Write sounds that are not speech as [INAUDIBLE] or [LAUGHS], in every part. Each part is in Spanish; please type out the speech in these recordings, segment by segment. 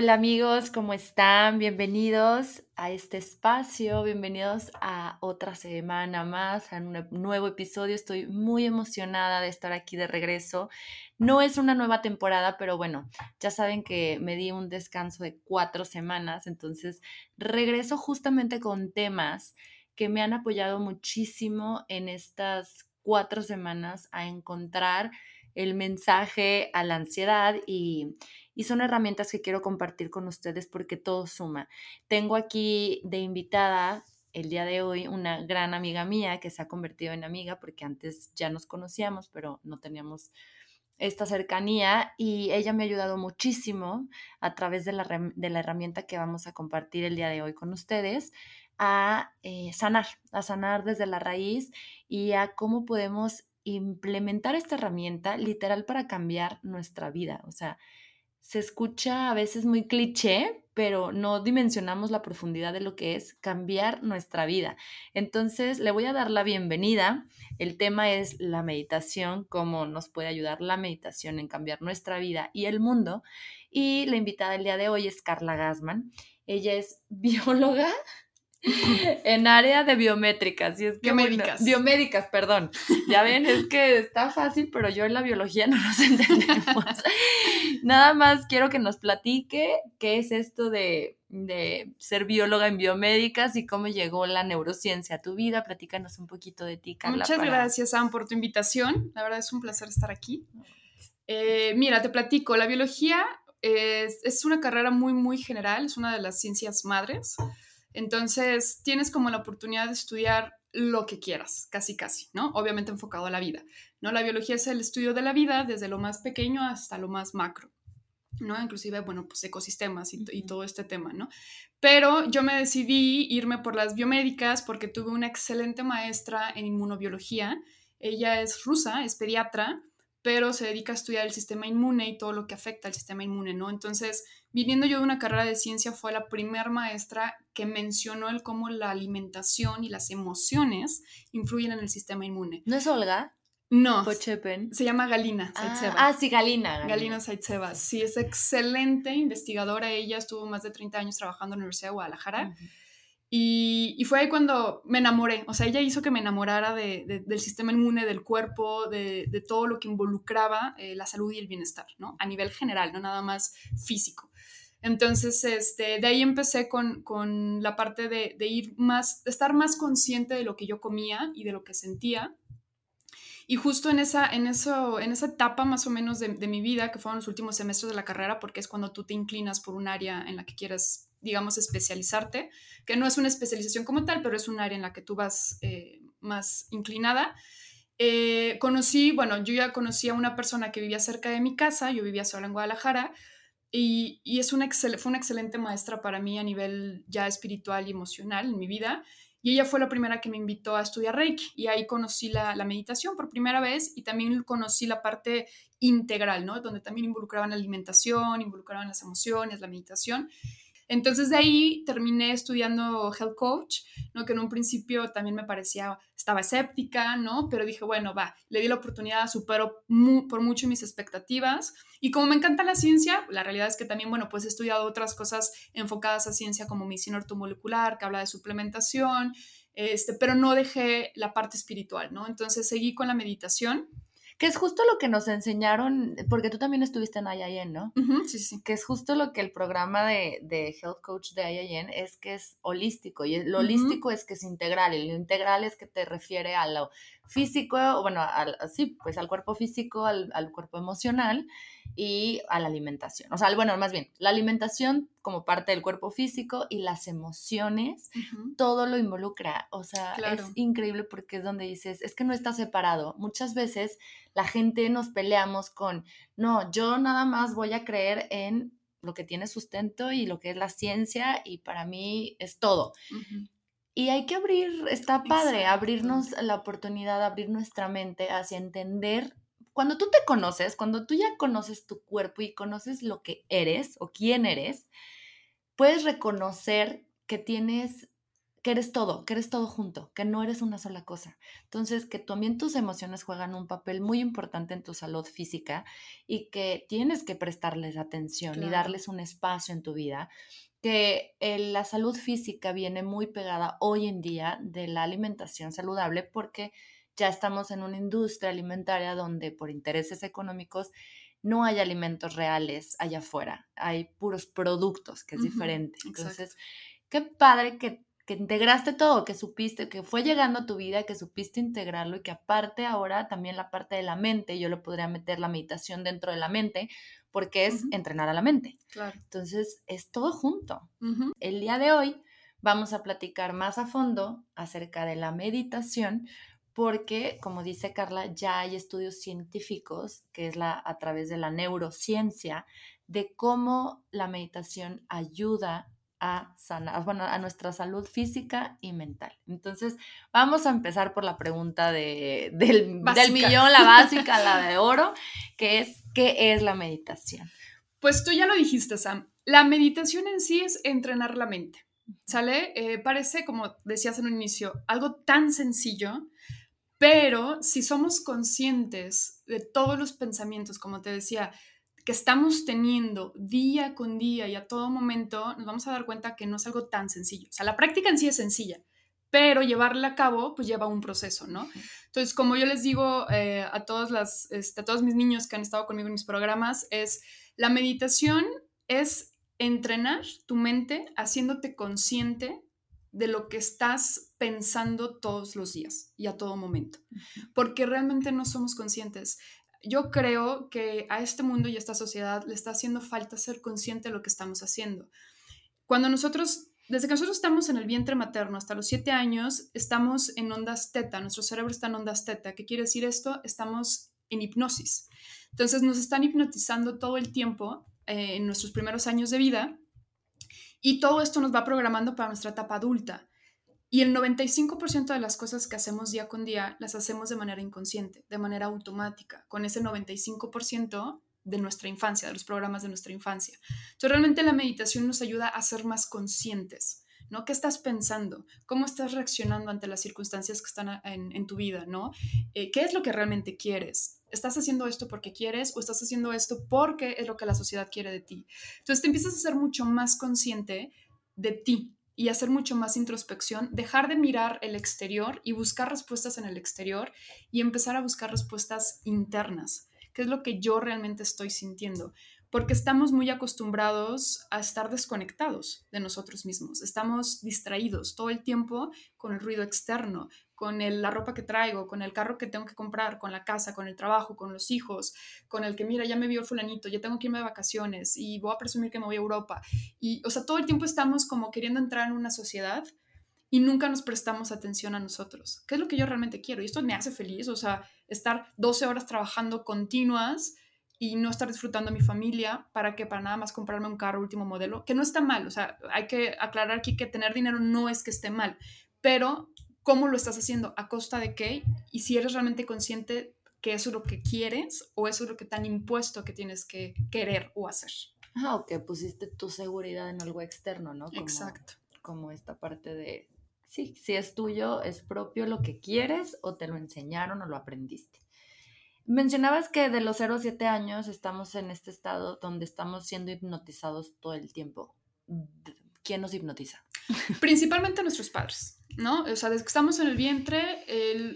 Hola amigos, ¿cómo están? Bienvenidos a este espacio, bienvenidos a otra semana más, a un nuevo episodio. Estoy muy emocionada de estar aquí de regreso. No es una nueva temporada, pero bueno, ya saben que me di un descanso de cuatro semanas, entonces regreso justamente con temas que me han apoyado muchísimo en estas cuatro semanas a encontrar el mensaje a la ansiedad y y son herramientas que quiero compartir con ustedes porque todo suma. Tengo aquí de invitada el día de hoy una gran amiga mía que se ha convertido en amiga porque antes ya nos conocíamos, pero no teníamos esta cercanía y ella me ha ayudado muchísimo a través de la, de la herramienta que vamos a compartir el día de hoy con ustedes a eh, sanar, a sanar desde la raíz y a cómo podemos implementar esta herramienta literal para cambiar nuestra vida. O sea, se escucha a veces muy cliché, pero no dimensionamos la profundidad de lo que es cambiar nuestra vida. Entonces, le voy a dar la bienvenida. El tema es la meditación, cómo nos puede ayudar la meditación en cambiar nuestra vida y el mundo. Y la invitada del día de hoy es Carla Gassman. Ella es [LAUGHS] bióloga [LAUGHS] en área de biométricas. Y es que, biomédicas. biomédicas, perdón. Ya ven, es que está fácil, pero yo en la biología no nos [LAUGHS] entendemos. Nada más quiero que nos platique qué es esto de, ser bióloga en biomédicas y cómo llegó la neurociencia a tu vida. Platícanos un poquito de ti, Carla. Muchas gracias, Sam, por tu invitación. La verdad es un placer estar aquí. Eh, mira, te platico, la biología es, es una carrera muy, muy general, es una de las ciencias madres. Entonces, tienes como la oportunidad de estudiar lo que quieras, casi casi, ¿no? Obviamente enfocado a la vida, ¿no? La biología es el estudio de la vida desde lo más pequeño hasta lo más macro, ¿no? Inclusive, bueno, pues ecosistemas y, y todo este tema, ¿no? Pero yo me decidí irme por las biomédicas porque tuve una excelente maestra en inmunobiología. Ella es rusa, es pediatra, pero se dedica a estudiar el sistema inmune y todo lo que afecta al sistema inmune, ¿no? Entonces, viniendo yo de una carrera de ciencia, fue la primer maestra que mencionó el cómo la alimentación y las emociones influyen en el sistema inmune. ¿No es Olga? No. Pochepen. Se llama Galina ah, ah, sí, Galina. Galina, Galina Sí, es excelente investigadora. Ella estuvo más de 30 años trabajando en la Universidad de Guadalajara. Y, fue ahí cuando me enamoré, o sea, ella hizo que me enamorara del sistema inmune, del cuerpo, de, todo lo que involucraba eh, la salud y el bienestar, ¿no? A nivel general, no nada más físico. Entonces, este, de ahí empecé con, la parte de, ir más, de estar más consciente de lo que yo comía y de lo que sentía. Y justo en esa, en eso, en esa etapa más o menos de, mi vida, que fueron los últimos semestres de la carrera, porque es cuando tú te inclinas por un área en la que quieres digamos, especializarte, que no es una especialización como tal, pero es un área en la que tú vas eh, más inclinada. Eh, conocí, bueno, yo ya conocí a una persona que vivía cerca de mi casa, yo vivía sola en Guadalajara, y, es una fue una excelente maestra para mí a nivel ya espiritual y emocional en mi vida. Y ella fue la primera que me invitó a estudiar Reiki y ahí conocí la, la, meditación por primera vez y también conocí la parte integral, ¿no? Donde también involucraban la alimentación, involucraban las emociones, la meditación. Entonces de ahí terminé estudiando health coach, ¿no? Que en un principio también me parecía, estaba escéptica, ¿no? Pero dije, bueno, va, le di la oportunidad, supero por mucho mis expectativas. Y como me encanta la ciencia, la realidad es que también, bueno, pues he estudiado otras cosas enfocadas a ciencia como medicina ortomolecular, que habla de suplementación, este, pero no dejé la parte espiritual, ¿no? Entonces seguí con la meditación que es justo lo que nos enseñaron, porque tú también estuviste en IIN, ¿no? sí, sí. Que es justo lo que el programa de, de Health Coach de IIN es que es holístico. Y lo holístico es que es integral. Y lo integral es que te refiere a lo físico, bueno, al, sí, pues al cuerpo físico, al, al, cuerpo emocional y a la alimentación. O sea, bueno, más bien, la alimentación como parte del cuerpo físico y las emociones, todo lo involucra. O sea, es increíble porque es donde dices, es que no está separado. Muchas veces la gente nos peleamos con, no, yo nada más voy a creer en lo que tiene sustento y lo que es la ciencia y para mí es todo. Y hay que abrir, está padre, abrirnos la oportunidad, abrir nuestra mente hacia entender. Cuando tú te conoces, cuando tú ya conoces tu cuerpo y conoces lo que eres o quién eres, puedes reconocer que tienes que eres todo, que eres todo junto, que no eres una sola cosa. Entonces, que también tus emociones juegan un papel muy importante en tu salud física y que tienes que prestarles atención y darles un espacio en tu vida, que la salud física viene muy pegada hoy en día de la alimentación saludable porque ya estamos en una industria alimentaria donde por intereses económicos no hay alimentos reales allá afuera, hay puros productos, que es diferente. Entonces, qué padre que que integraste todo, que supiste, que fue llegando a tu vida, que supiste integrarlo y que aparte ahora también la parte de la mente, yo le podría meter la meditación dentro de la mente, porque es entrenar a la mente. Claro. Entonces, es todo junto. El día de hoy vamos a platicar más a fondo acerca de la meditación, porque, como dice Carla, ya hay estudios científicos, que es la, a través de la neurociencia, de cómo la meditación ayuda a sanar, bueno, a nuestra salud física y mental. Entonces, vamos a empezar por la pregunta de, del, del, millón, la básica, la [LAUGHS] de oro, que es, ¿qué es la meditación? Pues tú ya lo dijiste, Sam. La meditación en sí es entrenar la mente, ¿sale? Eh, parece, como decías en un inicio, algo tan sencillo, pero si somos conscientes de todos los pensamientos, como te decía, que estamos teniendo día con día y a todo momento, nos vamos a dar cuenta que no es algo tan sencillo. O sea, la práctica en sí es sencilla, pero llevarla a cabo pues lleva un proceso, ¿no? Entonces, como yo les digo eh, a, todos las, este, a todos mis niños que han estado conmigo en mis programas, es la meditación es entrenar tu mente haciéndote consciente de lo que estás pensando todos los días y a todo momento, porque realmente no somos conscientes yo creo que a este mundo y a esta sociedad le está haciendo falta ser consciente de lo que estamos haciendo. Cuando nosotros, desde que nosotros estamos en el vientre materno hasta los siete años, estamos en ondas teta, nuestro cerebro está en ondas teta. ¿Qué quiere decir esto? Estamos en hipnosis. Entonces nos están hipnotizando todo el tiempo eh, en nuestros primeros años de vida y todo esto nos va programando para nuestra etapa adulta. Y el 95% de las cosas que hacemos día con día las hacemos de manera inconsciente, de manera automática, con ese 95% de nuestra infancia, de los programas de nuestra infancia. Entonces, realmente la meditación nos ayuda a ser más conscientes, ¿no? ¿Qué estás pensando? ¿Cómo estás reaccionando ante las circunstancias que están en, tu vida, ¿no? Eh, ¿Qué es lo que realmente quieres? ¿Estás haciendo esto porque quieres o estás haciendo esto porque es lo que la sociedad quiere de ti? Entonces, te empiezas a ser mucho más consciente de ti, y hacer mucho más introspección, dejar de mirar el exterior y buscar respuestas en el exterior y empezar a buscar respuestas internas, qué es lo que yo realmente estoy sintiendo, porque estamos muy acostumbrados a estar desconectados de nosotros mismos, estamos distraídos todo el tiempo con el ruido externo, con la ropa que traigo, con el carro que tengo que comprar, con la casa, con el trabajo, con los hijos, con el que, mira, ya me vio el fulanito, ya tengo que irme de vacaciones y voy a presumir que me voy a Europa. Y, o sea, todo el tiempo estamos como queriendo entrar en una sociedad y nunca nos prestamos atención a nosotros. ¿Qué es lo que yo realmente quiero? Y esto me hace feliz, o sea, estar 12 horas trabajando continuas y no estar disfrutando a mi familia para que para nada más comprarme un carro último modelo, que no está mal, o sea, hay que aclarar aquí que tener dinero no es que esté mal, pero cómo lo estás haciendo, a costa de qué, y si eres realmente consciente que eso es lo que quieres o eso es lo que te han impuesto que tienes que querer o hacer. Ah, o que pusiste tu seguridad en algo externo, ¿no? Exacto. Como esta parte de, sí, si es tuyo, es propio lo que quieres o te lo enseñaron o lo aprendiste. Mencionabas que de los 0 a 7 años estamos en este estado donde estamos siendo hipnotizados todo el tiempo. ¿Quién nos hipnotiza? [LAUGHS] Principalmente nuestros padres. ¿no? O sea, desde que estamos en el vientre,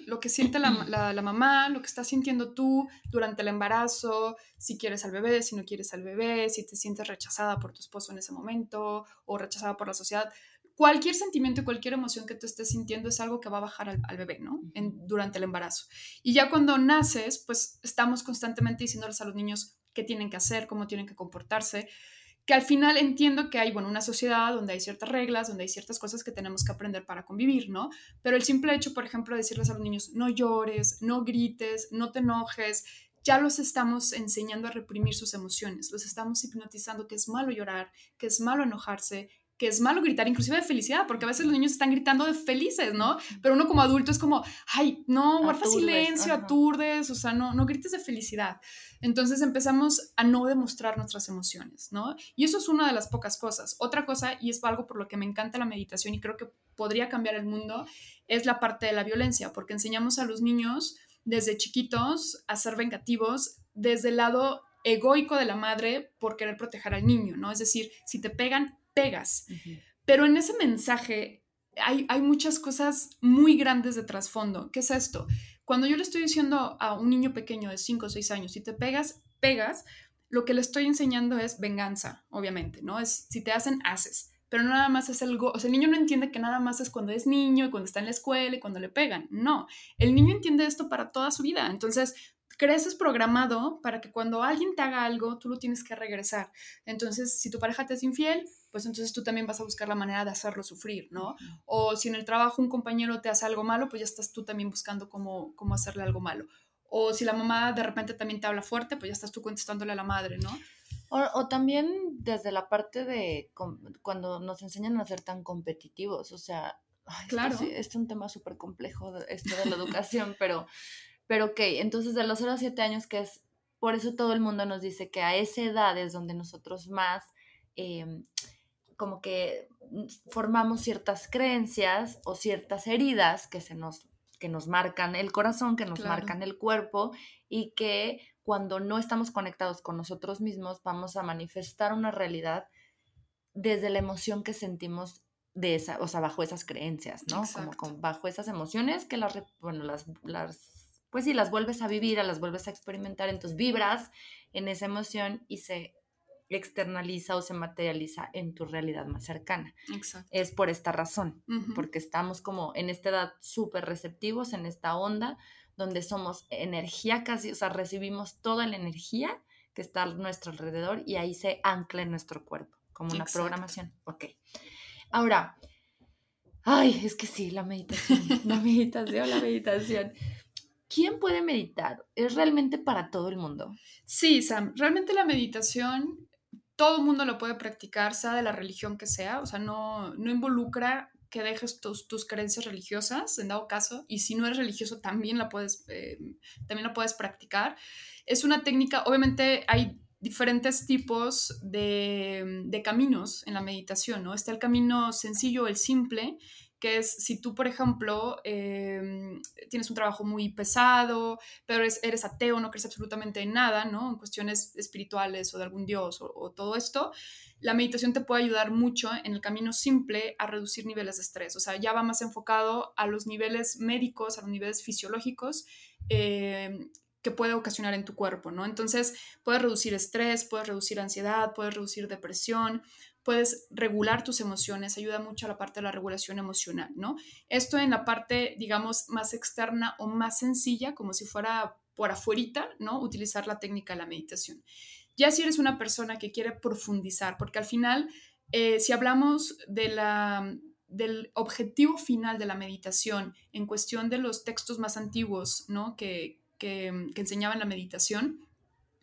lo que siente [CLEARS THROAT] la, la, mamá, lo que estás sintiendo tú durante el embarazo, si quieres al bebé, si no quieres al bebé, si te sientes rechazada por tu esposo en ese momento o rechazada por la sociedad. Cualquier sentimiento y cualquier emoción que tú estés sintiendo es algo que va a bajar al, al bebé, ¿no? En, durante el embarazo. Y ya cuando naces, pues estamos constantemente diciéndoles a los niños qué tienen que hacer, cómo tienen que comportarse que al final entiendo que hay, bueno, una sociedad donde hay ciertas reglas, donde hay ciertas cosas que tenemos que aprender para convivir, ¿no? Pero el simple hecho, por ejemplo, de decirles a los niños, no llores, no grites, no te enojes, ya los estamos enseñando a reprimir sus emociones, los estamos hipnotizando que es malo llorar, que es malo enojarse, que es malo gritar, inclusive de felicidad, porque a veces los niños están gritando de felices, ¿no? Pero uno como adulto es como, ay, no, guarda silencio, aturdes, o sea, no, no grites de felicidad. Entonces empezamos a no demostrar nuestras emociones, ¿no? Y eso es una de las pocas cosas. Otra cosa, y es algo por lo que me encanta la meditación y creo que podría cambiar el mundo, es la parte de la violencia, porque enseñamos a los niños desde chiquitos a ser vengativos desde el lado egoico de la madre por querer proteger al niño, ¿no? Es decir, si te pegan, pegas. Pero en ese mensaje hay, hay, muchas cosas muy grandes de trasfondo. ¿Qué es esto? Cuando yo le estoy diciendo a un niño pequeño de 5 o 6 años, si te pegas, pegas, lo que le estoy enseñando es venganza, obviamente, ¿no? Es si te hacen, haces. Pero no nada más es algo, o sea, el niño no entiende que nada más es cuando es niño y cuando está en la escuela y cuando le pegan. No, el niño entiende esto para toda su vida. Entonces, creces programado para que cuando alguien te haga algo, tú lo tienes que regresar. Entonces, si tu pareja te es infiel, pues entonces tú también vas a buscar la manera de hacerlo sufrir, ¿no? O si en el trabajo un compañero te hace algo malo, pues ya estás tú también buscando cómo, cómo hacerle algo malo. O si la mamá de repente también te habla fuerte, pues ya estás tú contestándole a la madre, ¿no? O, también desde la parte de cuando nos enseñan a ser tan competitivos, o sea, claro. es un tema súper complejo esto de la educación, [LAUGHS] pero pero ok, entonces de los 0 a 7 años, que es, por eso todo el mundo nos dice que a esa edad es donde nosotros más, em, como que formamos ciertas creencias o ciertas heridas que se nos que nos marcan el corazón, que nos marcan el cuerpo y que cuando no estamos conectados con nosotros mismos vamos a manifestar una realidad desde la emoción que sentimos de esa, o sea, bajo esas creencias, ¿no? Como bajo esas emociones que las, bueno, las, las pues sí, las vuelves a vivir, las vuelves a experimentar, entonces vibras en esa emoción y se externaliza o se materializa en tu realidad más cercana. Exacto. Es por esta razón, porque estamos como en esta edad súper receptivos, en esta onda, donde somos energía casi, o sea, recibimos toda la energía que está a nuestro alrededor y ahí se ancla en nuestro cuerpo, como una programación. Ok. Ahora, ay, es que sí, la meditación, [LAUGHS] la meditación, la meditación. ¿Quién puede meditar? ¿Es realmente para todo el mundo? Sí, Sam, realmente la meditación todo el mundo lo puede practicar, sea de la religión que sea, o sea, no, no involucra que dejes tus, tus, creencias religiosas, en dado caso, y si no eres religioso también la puedes, eh, también la puedes practicar. Es una técnica, obviamente hay diferentes tipos de, de, caminos en la meditación, ¿no? Está el camino sencillo, el simple, que es si tú, por ejemplo, em, tienes un trabajo muy pesado, pero eres, ateo, no crees absolutamente en nada, ¿no? En cuestiones espirituales o de algún dios o, todo esto, la meditación te puede ayudar mucho en el camino simple a reducir niveles de estrés. O sea, ya va más enfocado a los niveles médicos, a los niveles fisiológicos. Em, que puede ocasionar en tu cuerpo, ¿no? Entonces, puedes reducir estrés, puedes reducir ansiedad, puedes reducir depresión, puedes regular tus emociones, ayuda mucho a la parte de la regulación emocional, ¿no? Esto en la parte, digamos, más externa o más sencilla, como si fuera por afuerita, ¿no? Utilizar la técnica de la meditación. Ya si eres una persona que quiere profundizar, porque al final, eh, si hablamos de la, del objetivo final de la meditación en cuestión de los textos más antiguos, ¿no? Que, que, que enseñaban la meditación,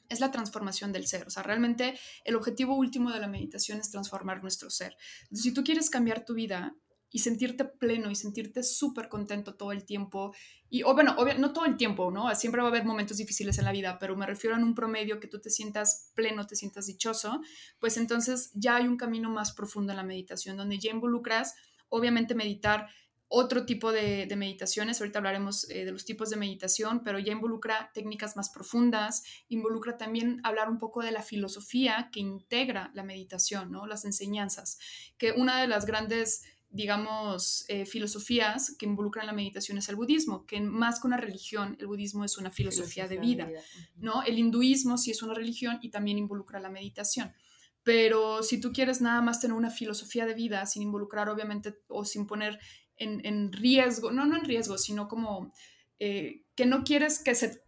es la transformación del ser. O sea, realmente el objetivo último de la meditación es transformar nuestro ser. si tú quieres cambiar tu vida y sentirte pleno y sentirte súper contento todo el tiempo, y o bueno, no todo el tiempo, ¿no? Siempre va a haber momentos difíciles en la vida, pero me refiero a un promedio que tú te sientas pleno, te sientas dichoso, pues entonces ya hay un camino más profundo en la meditación, donde ya involucras, obviamente, meditar otro tipo de, meditaciones. Ahorita hablaremos eh, de los tipos de meditación, pero ya involucra técnicas más profundas, involucra también hablar un poco de la filosofía que integra la meditación, ¿no? las enseñanzas, que una de las grandes digamos, eh, filosofías que involucran la meditación es el budismo, que más que una religión, el budismo es una filosofía, de, vida, ¿no? El hinduismo sí es una religión y también involucra la meditación. Pero si tú quieres nada más tener una filosofía de vida sin involucrar, obviamente, o sin poner en, riesgo, no, no en riesgo, sino como eh, que no quieres que se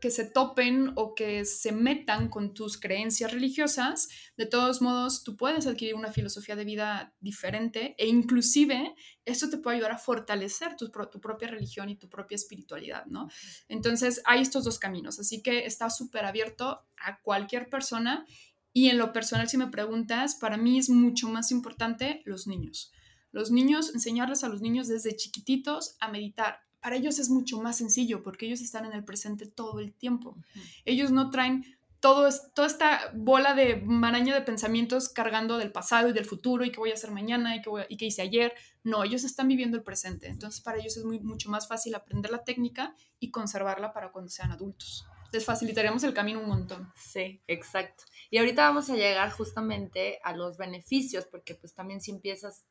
que se topen o que se metan con tus creencias religiosas, de todos modos tú puedes adquirir una filosofía de vida diferente e inclusive esto te puede ayudar a fortalecer tu, tu propia religión y tu propia espiritualidad, ¿no? Entonces hay estos dos caminos, así que está súper abierto a cualquier persona y en lo personal si me preguntas, para mí es mucho más importante los niños. Los niños, enseñarles a los niños desde chiquititos a meditar, para ellos es mucho más sencillo porque ellos están en el presente todo el tiempo. Ellos no traen todo, toda esta bola de maraña de pensamientos cargando del pasado y del futuro y qué voy a hacer mañana y qué, y qué hice ayer. No, ellos están viviendo el presente. Entonces para ellos es muy, mucho más fácil aprender la técnica y conservarla para cuando sean adultos. Les facilitaríamos el camino un montón. Sí, exacto. Y ahorita vamos a llegar justamente a los beneficios, porque pues también si empiezas,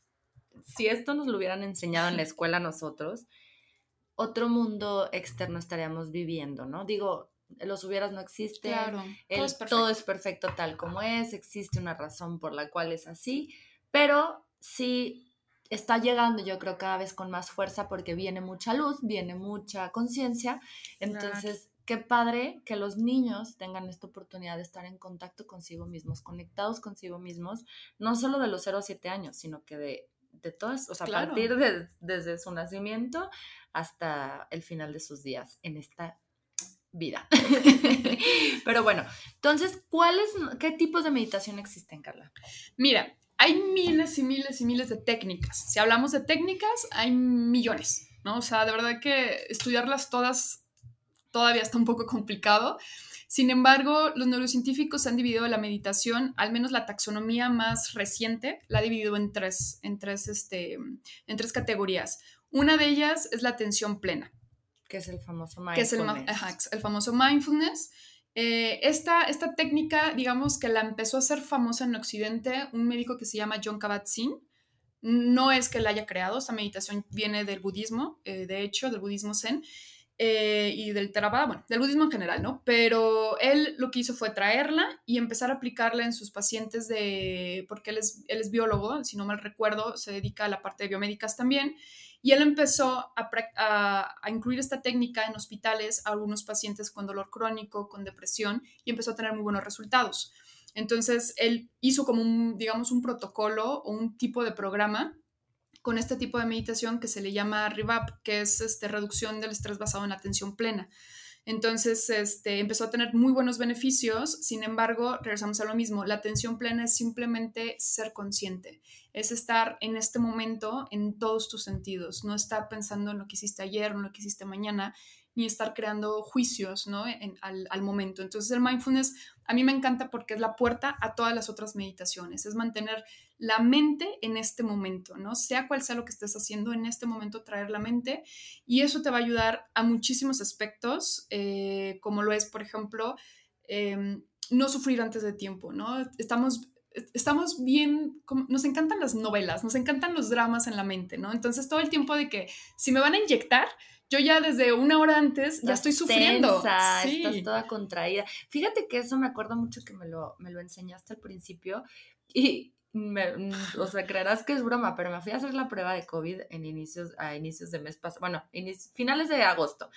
si esto nos lo hubieran enseñado en la escuela nosotros, otro mundo externo estaríamos viviendo, ¿no? Digo, los hubieras no existen, claro, todo, es perfecto. tal como es, existe una razón por la cual es así, pero sí está llegando yo creo cada vez con más fuerza porque viene mucha luz, viene mucha conciencia, entonces qué padre que los niños tengan esta oportunidad de estar en contacto consigo mismos, conectados consigo mismos, no solo de los 0 a 7 años, sino que de, de todas, o sea, a partir de, desde su nacimiento hasta el final de sus días en esta vida. [LAUGHS] Pero bueno, entonces, ¿cuáles, qué tipos de meditación existen, Carla? Mira, hay miles y miles y miles de técnicas. Si hablamos de técnicas, hay millones, ¿no? O sea, de verdad que estudiarlas todas todavía está un poco complicado. Sin embargo, los neurocientíficos han dividido la meditación, al menos la taxonomía más reciente, la ha dividido en tres, en tres, este, en tres categorías. Una de ellas es la atención plena. Que es el famoso mindfulness. Que es el, famoso mindfulness. Eh, esta, esta técnica, digamos que la empezó a ser famosa en Occidente un médico que se llama John Kabat-Zinn. No es que la haya creado, esta meditación viene del budismo, eh, de hecho, del budismo zen. Eh, y del Theravada, bueno, del budismo en general, ¿no? Pero él lo que hizo fue traerla y empezar a aplicarla en sus pacientes de, porque él es, él es biólogo, si no mal recuerdo, se dedica a la parte de biomédicas también, y él empezó a, incluir esta técnica en hospitales a algunos pacientes con dolor crónico, con depresión, y empezó a tener muy buenos resultados. Entonces, él hizo como un, digamos, un protocolo o un tipo de programa con este tipo de meditación que se le llama RIVAP, que es este, reducción del estrés basado en atención plena. Entonces, este, empezó a tener muy buenos beneficios, sin embargo, regresamos a lo mismo, la atención plena es simplemente ser consciente, es estar en este momento en todos tus sentidos, no estar pensando en lo que hiciste ayer, en lo que hiciste mañana, ni estar creando juicios ¿no? al, al, momento. Entonces el mindfulness a mí me encanta porque es la puerta a todas las otras meditaciones, es mantener la mente en este momento, ¿no? Sea cual sea lo que estés haciendo, en este momento traer la mente y eso te va a ayudar a muchísimos aspectos, eh, como lo es, por ejemplo, em, no sufrir antes de tiempo, ¿no? Estamos estamos bien, nos encantan las novelas, nos encantan los dramas en la mente, ¿no? Entonces todo el tiempo de que si me van a inyectar, yo ya desde una hora antes ya estoy sufriendo. sí. Estás toda contraída. Fíjate que eso me acuerdo mucho que me lo, me lo enseñaste al principio y me, mm, o sea, creerás que es broma, pero me fui a hacer la prueba de COVID en inicios, a inicios de mes pasado, bueno, finales de agosto.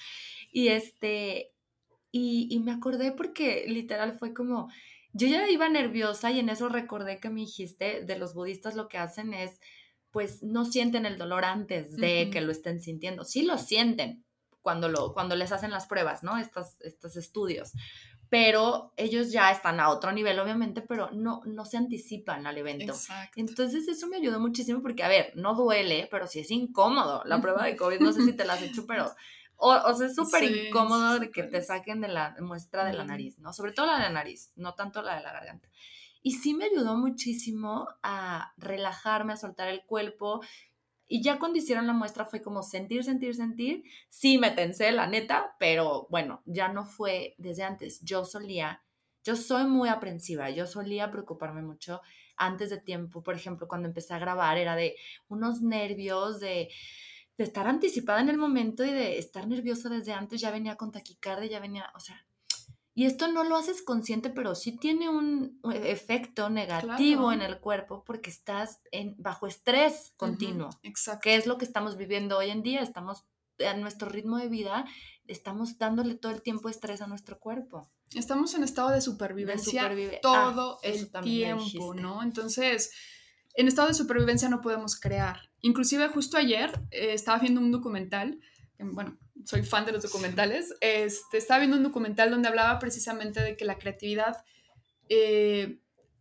Y este, y, y me acordé porque literal fue como, yo ya iba nerviosa y en eso recordé que me dijiste, de los budistas lo que hacen es, pues no sienten el dolor antes de que lo estén sintiendo. Sí lo sienten cuando, lo, cuando les hacen las pruebas, ¿no? Estos, estos estudios pero ellos ya están a otro nivel, obviamente, pero no, no se anticipan al evento. Entonces eso me ayudó muchísimo porque, a ver, no duele, pero sí es incómodo. La prueba de COVID, no sé si te la has hecho, pero... O, o sea, es súper incómodo de que te saquen de la muestra de la nariz, ¿no? Sobre todo la de la nariz, no tanto la de la garganta. Y sí me ayudó muchísimo a relajarme, a soltar el cuerpo y ya cuando hicieron la muestra fue como sentir, sentir, sentir. Sí, me tensé, la neta, pero bueno, ya no fue desde antes. Yo solía, yo soy muy aprensiva, yo solía preocuparme mucho antes de tiempo. Por ejemplo, cuando empecé a grabar era de unos nervios, de, de estar anticipada en el momento y de estar nerviosa desde antes. Ya venía con taquicardia, ya venía, o sea, y esto no lo haces consciente, pero sí tiene un efecto negativo en el cuerpo porque estás en, bajo estrés continuo. exacto. Que es lo que estamos viviendo hoy en día. Estamos a nuestro ritmo de vida estamos dándole todo el tiempo estrés a nuestro cuerpo. Estamos en estado de supervivencia ah, todo el tiempo, ¿no? Entonces, en estado de supervivencia no podemos crear. Inclusive justo ayer eh, estaba viendo un documental, bueno, soy fan de los documentales, este, estaba viendo un documental donde hablaba precisamente de que la creatividad eh,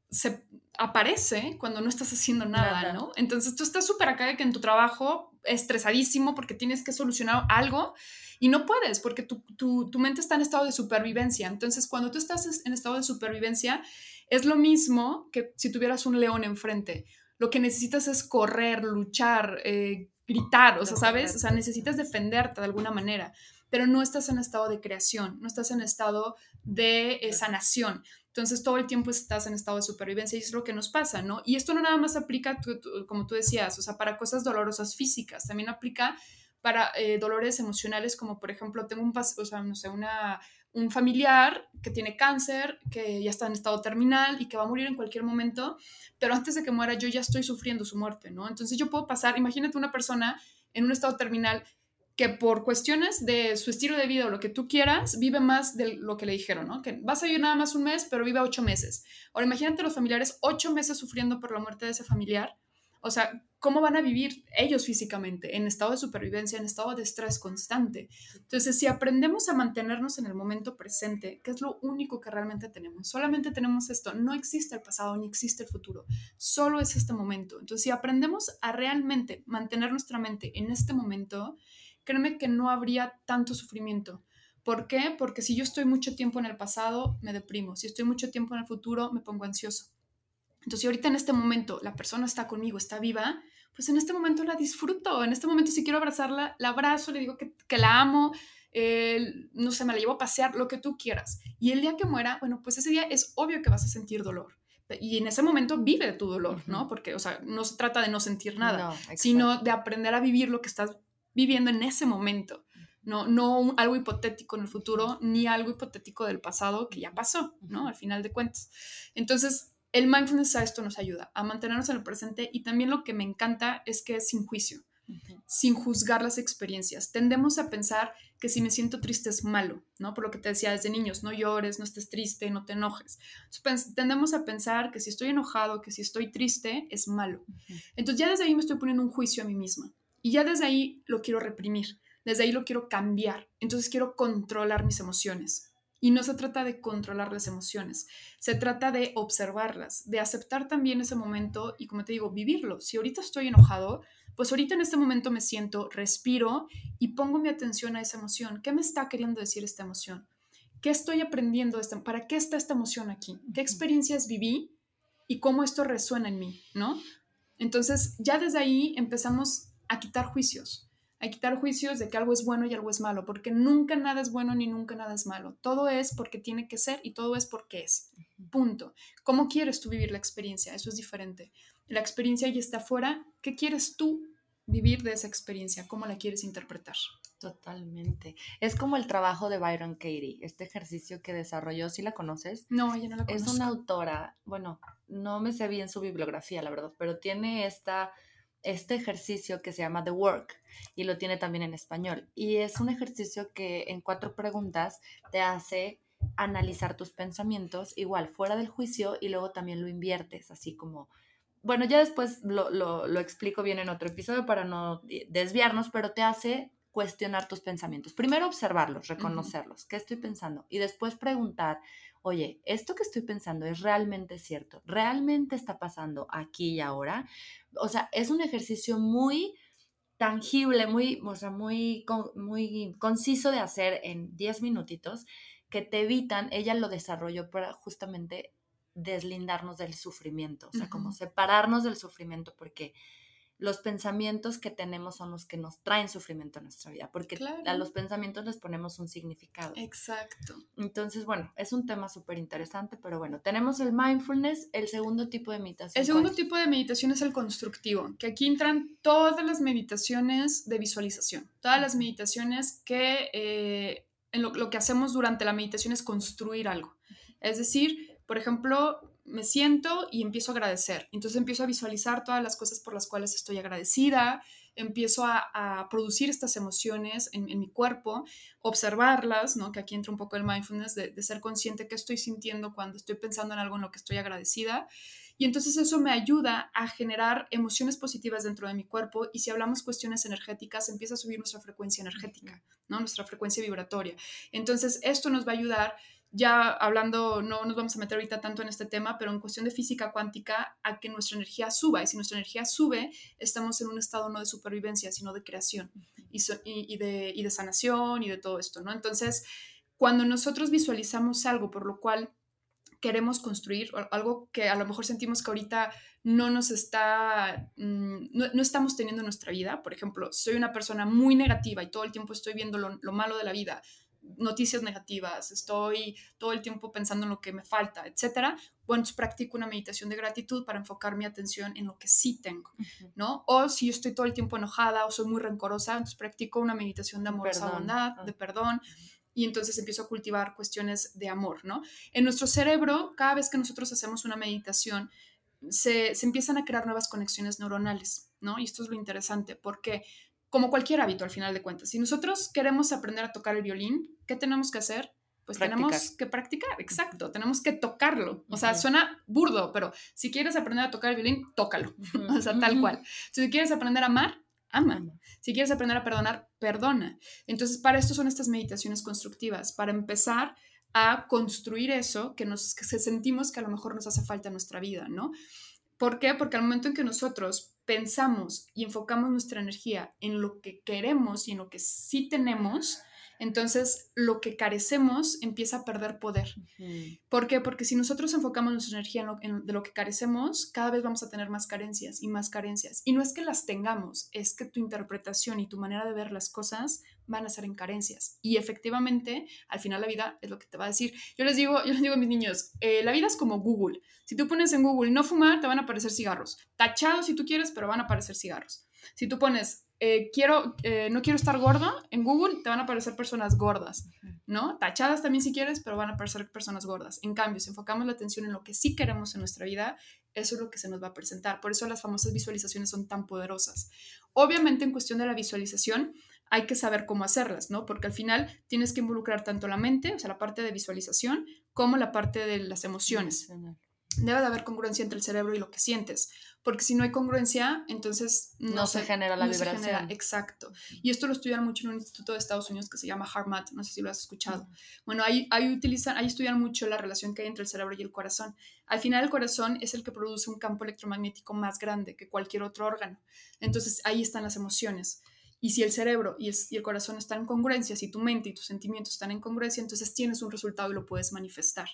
se aparece cuando no estás haciendo nada, ¿no? Entonces tú estás súper acá de que en tu trabajo estresadísimo porque tienes que solucionar algo y no puedes porque tu, tu, mente está en estado de supervivencia. Entonces cuando tú estás en estado de supervivencia es lo mismo que si tuvieras un león enfrente. Lo que necesitas es correr, luchar, eh, gritar, o sea, ¿sabes? O sea, necesitas defenderte de alguna manera, pero no estás en estado de creación, no estás en estado de eh, sanación. Entonces todo el tiempo estás en estado de supervivencia y es lo que nos pasa, ¿no? Y esto no nada más aplica, como tú decías, o sea, para cosas dolorosas físicas, también aplica para eh, dolores emocionales, como por ejemplo, tengo un, o sea, no sé, una, un familiar que tiene cáncer, que ya está en estado terminal y que va a morir en cualquier momento, pero antes de que muera yo ya estoy sufriendo su muerte, ¿no? Entonces yo puedo pasar, imagínate una persona en un estado terminal que por cuestiones de su estilo de vida o lo que tú quieras, vive más de lo que le dijeron, ¿no? Que vas a vivir nada más un mes, pero vive ocho meses. Ahora imagínate los familiares ocho meses sufriendo por la muerte de ese familiar. O sea, ¿cómo van a vivir ellos físicamente? En estado de supervivencia, en estado de estrés constante. Entonces, si aprendemos a mantenernos en el momento presente, que es lo único que realmente tenemos, solamente tenemos esto, no existe el pasado ni existe el futuro, solo es este momento. Entonces, si aprendemos a realmente mantener nuestra mente en este momento, créeme que no habría tanto sufrimiento. ¿Por qué? Porque si yo estoy mucho tiempo en el pasado, me deprimo. Si estoy mucho tiempo en el futuro, me pongo ansioso. Entonces, si ahorita en este momento la persona está conmigo, está viva, pues en este momento la disfruto. En este momento, si quiero abrazarla, la abrazo, le digo que, la amo, no sé, me la llevo a pasear, lo que tú quieras. Y el día que muera, bueno, pues ese día es obvio que vas a sentir dolor. Y en ese momento vive tu dolor, ¿no? Porque, o sea, no se trata de no sentir nada, sino de aprender a vivir lo que estás viviendo en ese momento. No, no algo hipotético en el futuro, ni algo hipotético del pasado que ya pasó, ¿no? Al final de cuentas. Entonces, el mindfulness a esto nos ayuda, a mantenernos en el presente y también lo que me encanta es que es sin juicio, sin juzgar las experiencias. Tendemos a pensar que si me siento triste es malo, ¿no? Por lo que te decía desde niños, no llores, no estés triste, no te enojes. tendemos a pensar que si estoy enojado, que si estoy triste, es malo. Entonces ya desde ahí me estoy poniendo un juicio a mí misma. Y ya desde ahí lo quiero reprimir, desde ahí lo quiero cambiar. Entonces quiero controlar mis emociones. Y no se trata de controlar las emociones, se trata de observarlas, de aceptar también ese momento y, como te digo, vivirlo. Si ahorita estoy enojado, pues ahorita en este momento me siento, respiro y pongo mi atención a esa emoción. ¿Qué me está queriendo decir esta emoción? ¿Qué estoy aprendiendo? ¿Para qué está esta emoción aquí? ¿Qué experiencias viví y cómo esto resuena en mí? ¿No? Entonces, ya desde ahí empezamos a quitar juicios, a quitar juicios de que algo es bueno y algo es malo, porque nunca nada es bueno ni nunca nada es malo. Todo es porque tiene que ser y todo es porque es. Punto. ¿Cómo quieres tú vivir la experiencia? Eso es diferente. La experiencia ya está afuera. ¿Qué quieres tú vivir de esa experiencia? ¿Cómo la quieres interpretar? Totalmente. Es como el trabajo de Byron Katie, este ejercicio que desarrolló, ¿sí la conoces? No, ella no la conozco. Es una autora, bueno, no me sé bien su bibliografía, la verdad, pero tiene esta este ejercicio que se llama The Work y lo tiene también en español. Y es un ejercicio que en cuatro preguntas te hace analizar tus pensamientos, igual fuera del juicio y luego también lo inviertes, así como, bueno, ya después lo, lo explico bien en otro episodio para no desviarnos, pero te hace cuestionar tus pensamientos. Primero observarlos, reconocerlos, qué estoy pensando y después preguntar, oye, ¿esto que estoy pensando es realmente cierto? ¿Realmente está pasando aquí y ahora? O sea, es un ejercicio muy tangible, muy, o sea, muy, muy conciso de hacer en 10 minutitos que te evitan, ella lo desarrolló para justamente deslindarnos del sufrimiento, o sea, como separarnos del sufrimiento, porque los pensamientos que tenemos son los que nos traen sufrimiento a nuestra vida, porque a los pensamientos les ponemos un significado. Exacto. Entonces, bueno, es un tema súper interesante, pero bueno, tenemos el mindfulness, el segundo tipo de meditación. El segundo tipo de meditación es el constructivo, que aquí entran todas las meditaciones de visualización, todas las meditaciones que eh, en lo, lo que hacemos durante la meditación es construir algo. Es decir, por ejemplo, me siento y empiezo a agradecer. Entonces empiezo a visualizar todas las cosas por las cuales estoy agradecida, empiezo a, producir estas emociones en, mi cuerpo, observarlas, ¿no? que aquí entra un poco el mindfulness, de, de ser consciente que estoy sintiendo cuando estoy pensando en algo en lo que estoy agradecida. Y entonces eso me ayuda a generar emociones positivas dentro de mi cuerpo y si hablamos cuestiones energéticas, empieza a subir nuestra frecuencia energética, ¿no? Nuestra frecuencia vibratoria. Entonces esto nos va a ayudar ya hablando, no nos vamos a meter ahorita tanto en este tema, pero en cuestión de física cuántica, a que nuestra energía suba. Y si nuestra energía sube, estamos en un estado no de supervivencia, sino de creación y, de, y de sanación y de todo esto, ¿no? Entonces, cuando nosotros visualizamos algo por lo cual queremos construir, algo que a lo mejor sentimos que ahorita no nos está, mm, no, estamos teniendo en nuestra vida. Por ejemplo, soy una persona muy negativa y todo el tiempo estoy viendo lo, lo malo de la vida, noticias negativas, estoy todo el tiempo pensando en lo que me falta, etcétera, bueno, practico una meditación de gratitud para enfocar mi atención en lo que sí tengo, ¿no? O si yo estoy todo el tiempo enojada o soy muy rencorosa, entonces practico una meditación de amor, bondad, ah. de perdón, y entonces empiezo a cultivar cuestiones de amor, ¿no? En nuestro cerebro, cada vez que nosotros hacemos una meditación, se, se empiezan a crear nuevas conexiones neuronales, ¿no? Y esto es lo interesante, porque como cualquier hábito al final de cuentas. Si nosotros queremos aprender a tocar el violín, ¿qué tenemos que hacer? Pues tenemos que practicar, exacto, tenemos que tocarlo. O sea, suena burdo, pero si quieres aprender a tocar el violín, tócalo. [LAUGHS] o sea, tal cual. Si quieres aprender a amar, ama. Si quieres aprender a perdonar, perdona. Entonces, para esto son estas meditaciones constructivas, para empezar a construir eso que nos que sentimos que a lo mejor nos hace falta en nuestra vida, ¿no? ¿Por qué? Porque al momento en que nosotros pensamos y enfocamos nuestra energía en lo que queremos y en lo que sí tenemos, entonces lo que carecemos empieza a perder poder. ¿Por qué? Porque si nosotros enfocamos nuestra energía en lo, de lo que carecemos, cada vez vamos a tener más carencias y más carencias. Y no es que las tengamos, es que tu interpretación y tu manera de ver las cosas van a ser en carencias. Y efectivamente, al final la vida es lo que te va a decir. Yo les digo, yo les digo a mis niños, eh, la vida es como Google. Si tú pones en Google no fumar, te van a aparecer cigarros. Tachados si tú quieres, pero van a aparecer cigarros. Si tú pones eh, quiero, eh, no quiero estar gordo, en Google te van a aparecer personas gordas, ¿no? Tachadas también si quieres, pero van a aparecer personas gordas. En cambio, si enfocamos la atención en lo que sí queremos en nuestra vida, eso es lo que se nos va a presentar. Por eso las famosas visualizaciones son tan poderosas. Obviamente, en cuestión de la visualización, hay que saber cómo hacerlas, ¿no? Porque al final tienes que involucrar tanto la mente, o sea, la parte de visualización, como la parte de las emociones. Debe de haber congruencia entre el cerebro y lo que sientes porque si no hay congruencia, entonces no, se, genera la vibración. exacto. Y esto lo estudian mucho en un instituto de Estados Unidos que se llama HeartMath, no sé si lo has escuchado. Bueno, ahí, ahí, utilizan, ahí estudian mucho la relación que hay entre el cerebro y el corazón. Al final el corazón es el que produce un campo electromagnético más grande que cualquier otro órgano. Entonces ahí están las emociones. Y si el cerebro y el, corazón están en congruencia, si tu mente y tus sentimientos están en congruencia, entonces tienes un resultado y lo puedes manifestar.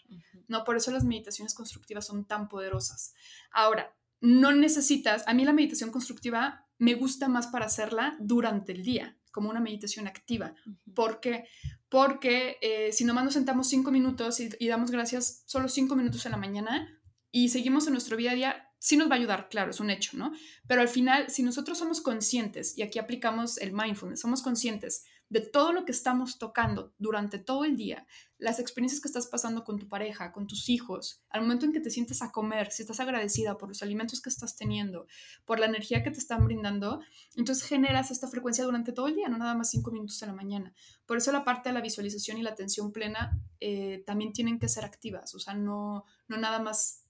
¿no? Por eso las meditaciones constructivas son tan poderosas. Ahora, no necesitas, a mí la meditación constructiva me gusta más para hacerla durante el día, como una meditación activa. ¿Por qué? Porque eh, si nomás nos sentamos cinco minutos y, y, damos gracias solo cinco minutos en la mañana y seguimos en nuestro día a día, sí nos va a ayudar, claro, es un hecho, ¿no? Pero al final, si nosotros somos conscientes, y aquí aplicamos el mindfulness, somos conscientes de todo lo que estamos tocando durante todo el día, las experiencias que estás pasando con tu pareja, con tus hijos, al momento en que te sientes a comer, si estás agradecida por los alimentos que estás teniendo, por la energía que te están brindando, entonces generas esta frecuencia durante todo el día, no nada más cinco minutos a la mañana. Por eso la parte de la visualización y la atención plena eh, también tienen que ser activas, o sea, no, no nada más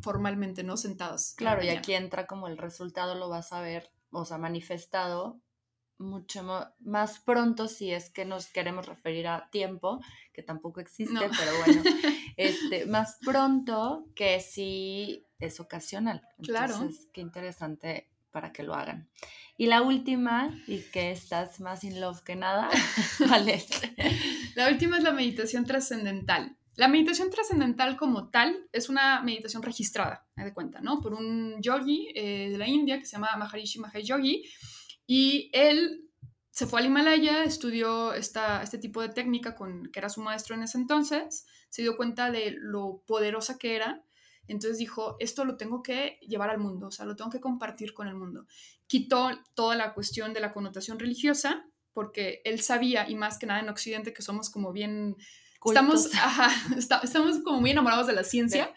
formalmente, ¿no? Sentadas. Claro, y aquí entra como el resultado lo vas a ver, o sea, manifestado mucho más pronto si es que nos queremos referir a tiempo, que tampoco existe, pero bueno, [LAUGHS] este, más pronto que si es ocasional. Entonces, claro. qué interesante para que lo hagan. Y la última, y que estás más in love que nada, [LAUGHS] ¿cuál es? La última es la meditación trascendental. La meditación trascendental como tal es una meditación registrada, me de cuenta, ¿no? Por un yogi eh, de la India que se llama Maharishi Mahesh Yogi y él se fue al Himalaya, estudió esta, este tipo de técnica con que era su maestro en ese entonces, se dio cuenta de lo poderosa que era, entonces dijo, esto lo tengo que llevar al mundo, o sea, lo tengo que compartir con el mundo. Quitó toda la cuestión de la connotación religiosa, porque él sabía, y más que nada en Occidente, que somos como bien estamos, [LAUGHS] estamos como muy enamorados de la ciencia,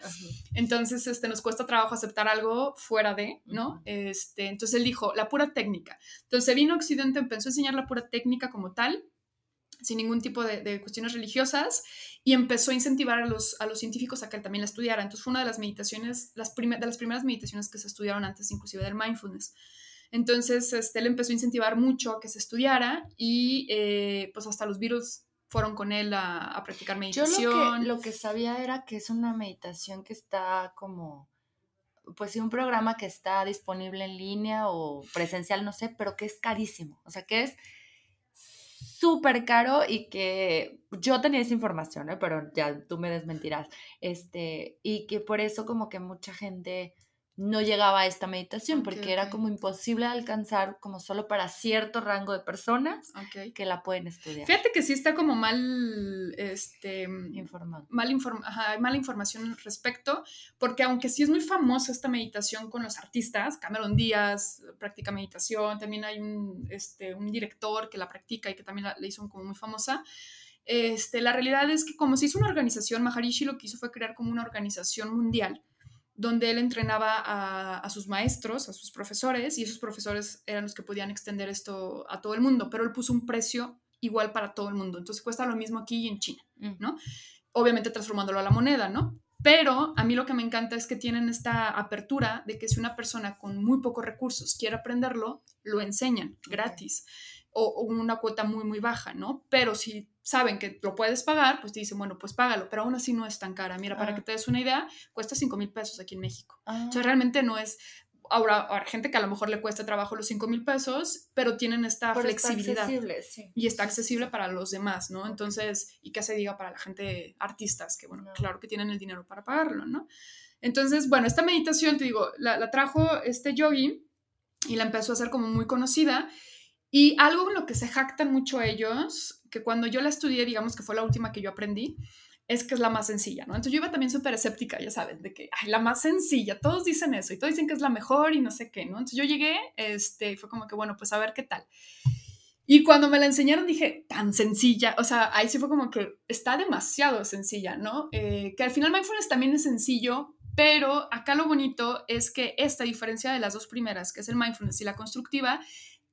entonces este, nos cuesta trabajo aceptar algo fuera de, ¿no? Este, entonces él dijo, la pura técnica. Entonces vino a Occidente, empezó a enseñar la pura técnica como tal, sin ningún tipo de, cuestiones religiosas, y empezó a incentivar a los, a los científicos a que él también la estudiara. Entonces fue una de las meditaciones, las de las primeras meditaciones que se estudiaron antes inclusive del mindfulness. Entonces, este, él empezó a incentivar mucho a que se estudiara y eh, pues hasta los virus fueron con él a, practicar meditación. Yo lo que, lo que sabía era que es una meditación que está como, pues sí, un programa que está disponible en línea o presencial, no sé, pero que es carísimo. O sea, que es súper caro y que yo tenía esa información, ¿eh? pero ya tú me desmentirás. Este, y que por eso como que mucha gente no llegaba a esta meditación porque era como imposible alcanzar como solo para cierto rango de personas que la pueden estudiar. Fíjate que sí está como mal este informado. Mal hay mala información al respecto, porque aunque sí es muy famosa esta meditación con los artistas, Cameron Díaz practica meditación, también hay un, este, un director que la practica y que también la, hizo como muy famosa. Este, la realidad es que como se hizo una organización, Maharishi lo que hizo fue crear como una organización mundial donde él entrenaba a, sus maestros, a sus profesores, y esos profesores eran los que podían extender esto a todo el mundo, pero él puso un precio igual para todo el mundo. Entonces cuesta lo mismo aquí y en China, mm. ¿no? Obviamente transformándolo a la moneda, ¿no? Pero a mí lo que me encanta es que tienen esta apertura de que si una persona con muy pocos recursos quiere aprenderlo, lo enseñan gratis o, una cuota muy, muy baja, ¿no? Pero si saben que lo puedes pagar, pues te dicen, bueno, pues págalo, pero aún así no es tan cara. Mira, para que ah. te des una idea, cuesta 5 mil pesos aquí en México. O sea, ah. realmente no es... Ahora, gente que a lo mejor le cuesta trabajo los 5 mil pesos, pero tienen esta flexibilidad. Y está accesible para los demás, ¿no? Entonces, y que se diga para la gente artistas, que bueno, claro que tienen el dinero para pagarlo, ¿no? Entonces, bueno, esta meditación, te digo, la, la trajo este yogi y la empezó a hacer como muy conocida y algo en lo que se jactan mucho ellos, que cuando yo la estudié, digamos que fue la última que yo aprendí, es que es la más sencilla, ¿no? Entonces yo iba también súper escéptica, ya sabes, de que, ay, la más sencilla, todos dicen eso y todos dicen que es la mejor y no sé qué, ¿no? Entonces yo llegué, este, fue como que, bueno, pues a ver qué tal. Y cuando me la enseñaron dije, tan sencilla, o sea, ahí sí fue como que está demasiado sencilla, ¿no? Eh, que al final mindfulness también es sencillo, pero acá lo bonito es que esta diferencia de las dos primeras, que es el mindfulness y la constructiva,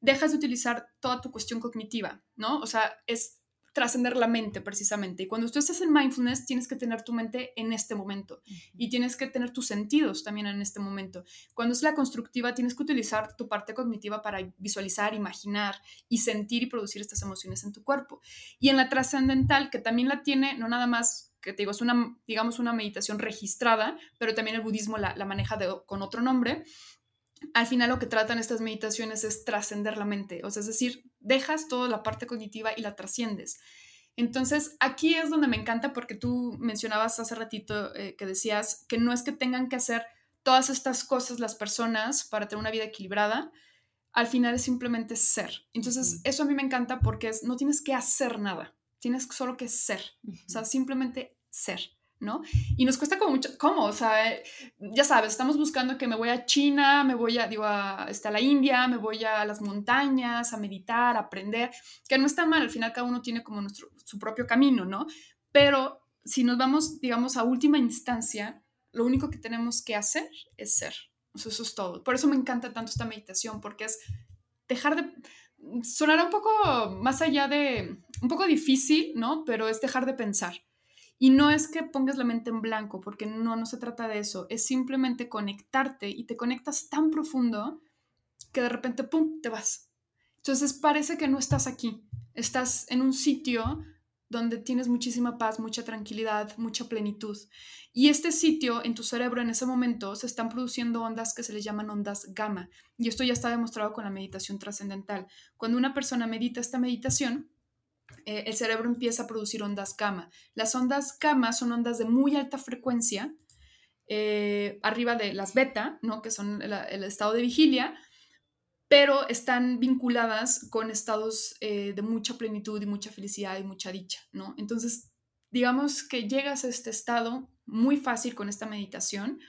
dejas de utilizar toda tu cuestión cognitiva, ¿no? O sea, es trascender la mente precisamente. Y cuando tú estás en mindfulness, tienes que tener tu mente en este momento y tienes que tener tus sentidos también en este momento. Cuando es la constructiva, tienes que utilizar tu parte cognitiva para visualizar, imaginar y sentir y producir estas emociones en tu cuerpo. Y en la trascendental, que también la tiene, no nada más que te digo, es una, digamos, una meditación registrada, pero también el budismo la, la maneja con otro nombre, al final lo que tratan estas meditaciones es trascender la mente, o sea, es decir, dejas toda la parte cognitiva y la trasciendes. Entonces, aquí es donde me encanta porque tú mencionabas hace ratito eh, que decías que no es que tengan que hacer todas estas cosas las personas para tener una vida equilibrada, al final es simplemente ser. Entonces, eso a mí me encanta porque es, no tienes que hacer nada, tienes solo que ser, o sea, simplemente ser. ¿No? Y nos cuesta como mucho, ¿cómo? O sea, eh, ya sabes, estamos buscando que me voy a China, me voy a, digo, a, este, la India, me voy a las montañas, a meditar, a aprender, que no está mal, al final cada uno tiene como nuestro, su propio camino, ¿no? Pero si nos vamos, digamos, a última instancia, lo único que tenemos que hacer es ser. eso es todo. Por eso me encanta tanto esta meditación, porque es dejar de... Sonará un poco más allá de... un poco difícil, ¿no? Pero es dejar de pensar y no es que pongas la mente en blanco, porque no, no se trata de eso, es simplemente conectarte y te conectas tan profundo que de repente, ¡pum!, te vas. Entonces parece que no estás aquí, estás en un sitio donde tienes muchísima paz, mucha tranquilidad, mucha plenitud. Y este sitio en tu cerebro en ese momento se están produciendo ondas que se les llaman ondas gamma. Y esto ya está demostrado con la meditación trascendental. Cuando una persona medita esta meditación, eh, el cerebro empieza a producir ondas gamma. Las ondas gamma son ondas de muy alta frecuencia, eh, arriba de las beta, ¿no? que son el, estado de vigilia, pero están vinculadas con estados eh, de mucha plenitud y mucha felicidad y mucha dicha. ¿no? Entonces, digamos que llegas a este estado muy fácil con esta meditación.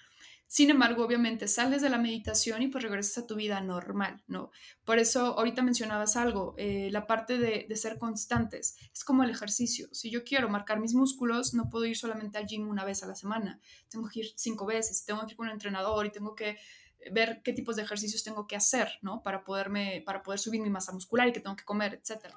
Sin embargo, obviamente sales de la meditación y pues regresas a tu vida normal, ¿no? Por eso ahorita mencionabas algo, eh, la parte de, de, ser constantes, es como el ejercicio. Si yo quiero marcar mis músculos, no puedo ir solamente al gym una vez a la semana, tengo que ir cinco veces, tengo que ir con un entrenador y tengo que ver qué tipos de ejercicios tengo que hacer, ¿no? Para, poderme, para poder subir mi masa muscular y qué tengo que comer, etc.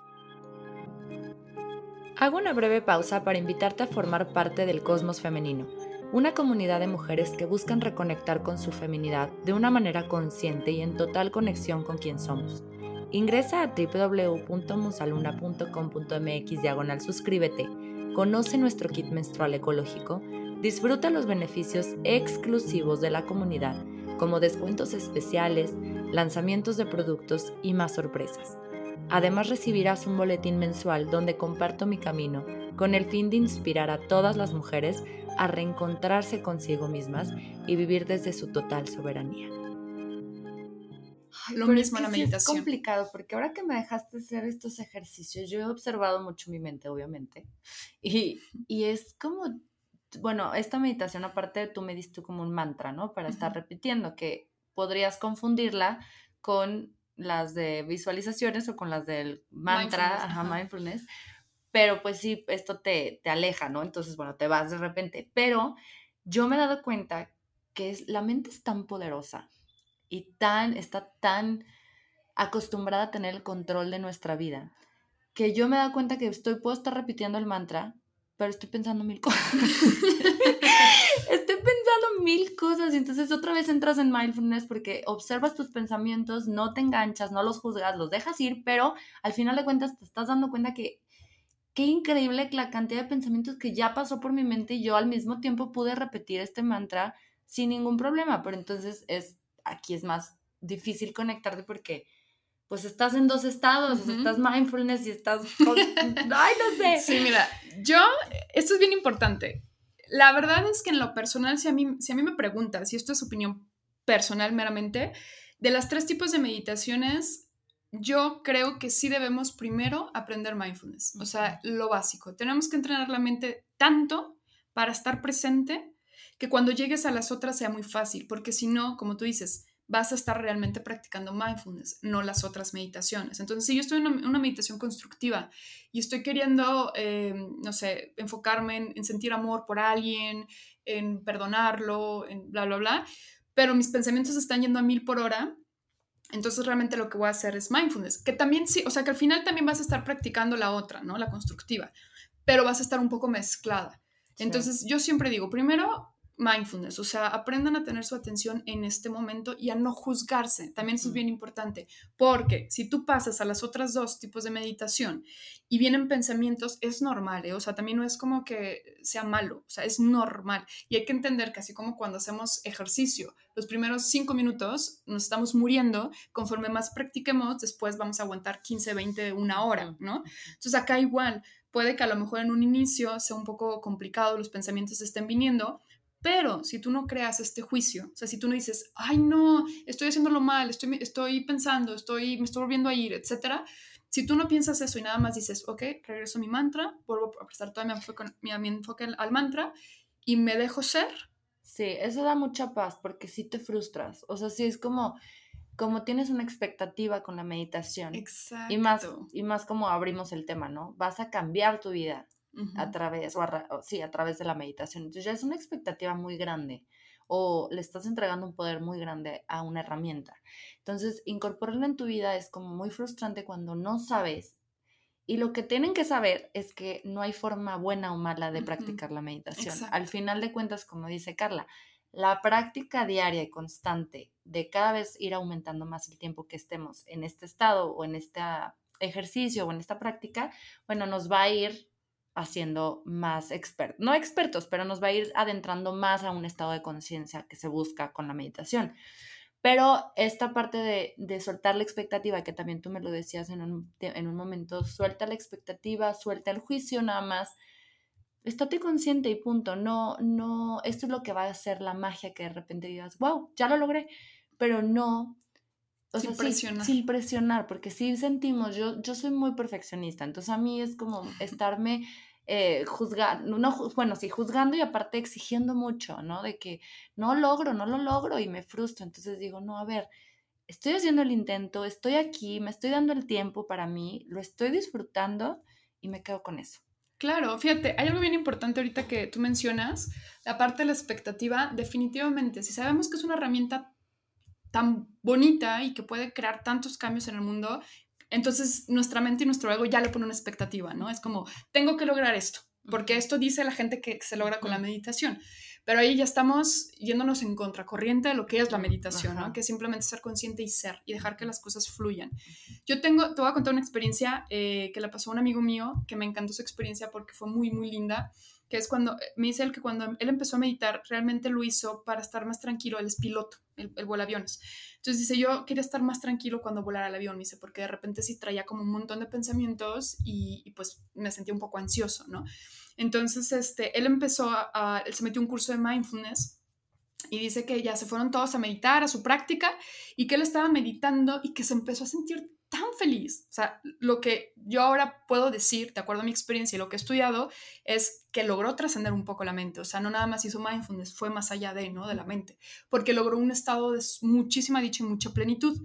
Hago una breve pausa para invitarte a formar parte del Cosmos Femenino una comunidad de mujeres que buscan reconectar con su feminidad de una manera consciente y en total conexión con quien somos. Ingresa a www.musaluna.com.mx diagonal suscríbete, conoce nuestro kit menstrual ecológico, disfruta los beneficios exclusivos de la comunidad, como descuentos especiales, lanzamientos de productos y más sorpresas. Además recibirás un boletín mensual donde comparto mi camino con el fin de inspirar a todas las mujeres a reencontrarse consigo mismas y vivir desde su total soberanía. lo mismo en la meditación. Es complicado porque ahora que me dejaste hacer estos ejercicios, yo he observado mucho mi mente, obviamente, [LAUGHS] y, y es como, bueno, esta meditación aparte tú me diste como un mantra, ¿no? Para estar repitiendo, que podrías confundirla con las de visualizaciones o con las del mantra, ajá, mindfulness pero pues sí, esto te, te aleja, ¿no? Entonces, bueno, te vas de repente, pero yo me he dado cuenta que es, la mente es tan poderosa y tan, está tan acostumbrada a tener el control de nuestra vida, que yo me he dado cuenta que estoy, puedo estar repitiendo el mantra, pero estoy pensando mil cosas. [LAUGHS] estoy pensando mil cosas y entonces otra vez entras en mindfulness porque observas tus pensamientos, no te enganchas, no los juzgas, los dejas ir, pero al final de cuentas te estás dando cuenta que qué increíble la cantidad de pensamientos que ya pasó por mi mente y yo al mismo tiempo pude repetir este mantra sin ningún problema, pero entonces es aquí es más difícil conectarte porque pues estás en dos estados, estás mindfulness y estás [LAUGHS] ay, no sé. Sí, mira, yo esto es bien importante. La verdad es que en lo personal si a mí si a mí me preguntas, si esto es opinión personal meramente, de las tres tipos de meditaciones yo creo que sí debemos primero aprender mindfulness, o sea, lo básico. Tenemos que entrenar la mente tanto para estar presente que cuando llegues a las otras sea muy fácil, porque si no, como tú dices, vas a estar realmente practicando mindfulness, no las otras meditaciones. Entonces, si yo estoy en una, meditación constructiva y estoy queriendo, eh, no sé, enfocarme en, en sentir amor por alguien, en perdonarlo, en bla, bla, bla, pero mis pensamientos están yendo a mil por hora, entonces realmente lo que voy a hacer es mindfulness, que también sí, o sea que al final también vas a estar practicando la otra, ¿no? La constructiva, pero vas a estar un poco mezclada. Entonces yo siempre digo, primero mindfulness, o sea, aprendan a tener su atención en este momento y a no juzgarse. También eso es bien importante, porque si tú pasas a las otras dos tipos de meditación y vienen pensamientos, es normal, ¿eh? o sea, también no es como que sea malo, o sea, es normal. Y hay que entender que así como cuando hacemos ejercicio, los primeros cinco minutos nos estamos muriendo, conforme más practiquemos, después vamos a aguantar 15, 20, una hora, ¿no? Entonces acá igual, puede que a lo mejor en un inicio sea un poco complicado, los pensamientos estén viniendo, pero si tú no creas este juicio, o sea, si tú no dices, ay, no, estoy haciéndolo mal, estoy, estoy pensando, estoy, me estoy volviendo a ir, etcétera, si tú no piensas eso y nada más dices, ok, regreso a mi mantra, vuelvo a prestar todo mi enfoque, mi, mi enfoque al mantra y me dejo ser. Sí, eso da mucha paz porque sí te frustras. O sea, sí es como, como tienes una expectativa con la meditación. Exacto. Y más, y más como abrimos el tema, ¿no? Vas a cambiar tu vida a través, o, sí, a través de la meditación. Entonces ya es una expectativa muy grande o le estás entregando un poder muy grande a una herramienta. Entonces, incorporarla en tu vida es como muy frustrante cuando no sabes. Y lo que tienen que saber es que no hay forma buena o mala de practicar la meditación. Al final de cuentas, como dice Carla, la práctica diaria y constante de cada vez ir aumentando más el tiempo que estemos en este estado o en este ejercicio o en esta práctica, bueno, nos va a ir haciendo más expertos, no expertos, pero nos va a ir adentrando más a un estado de conciencia que se busca con la meditación. Pero esta parte de, de, soltar la expectativa, que también tú me lo decías en un, en un momento, suelta la expectativa, suelta el juicio nada más, estate consciente y punto. No, no, esto es lo que va a hacer la magia que de repente digas, wow, ya lo logré, pero no. Sin presionar. sin presionar, porque si sentimos, yo, yo soy muy perfeccionista, entonces a mí es como estarme eh, juzgando, no, bueno, sí, juzgando y aparte exigiendo mucho, ¿no? De que no logro, no lo logro y me frustro. Entonces digo, no, a ver, estoy haciendo el intento, estoy aquí, me estoy dando el tiempo para mí, lo estoy disfrutando y me quedo con eso. Claro, fíjate, hay algo bien importante ahorita que tú mencionas, la parte de la expectativa, definitivamente, si sabemos que es una herramienta tan bonita y que puede crear tantos cambios en el mundo, entonces nuestra mente y nuestro ego ya le ponen una expectativa, ¿no? Es como, tengo que lograr esto, porque esto dice la gente que se logra con la meditación. Pero ahí ya estamos yéndonos en contracorriente de lo que es la meditación, ¿no? Que es simplemente ser consciente y ser y dejar que las cosas fluyan. Yo tengo, te voy a contar una experiencia eh, que le pasó a un amigo mío, que me encantó su experiencia porque fue muy, muy linda que es cuando, me dice él que cuando él empezó a meditar, realmente lo hizo para estar más tranquilo, él es piloto, él, vuela aviones. Entonces dice, yo quería estar más tranquilo cuando volara el avión, dice, porque de repente sí traía como un montón de pensamientos y, pues me sentía un poco ansioso, ¿no? Entonces, este, él empezó a, él se metió un curso de mindfulness y dice que ya se fueron todos a meditar, a su práctica, y que él estaba meditando y que se empezó a sentir feliz. O sea, lo que yo ahora puedo decir, de acuerdo a mi experiencia y lo que he estudiado, es que logró trascender un poco la mente. O sea, no nada más hizo mindfulness, fue más allá de, ¿no? De la mente, porque logró un estado de muchísima dicha y mucha plenitud.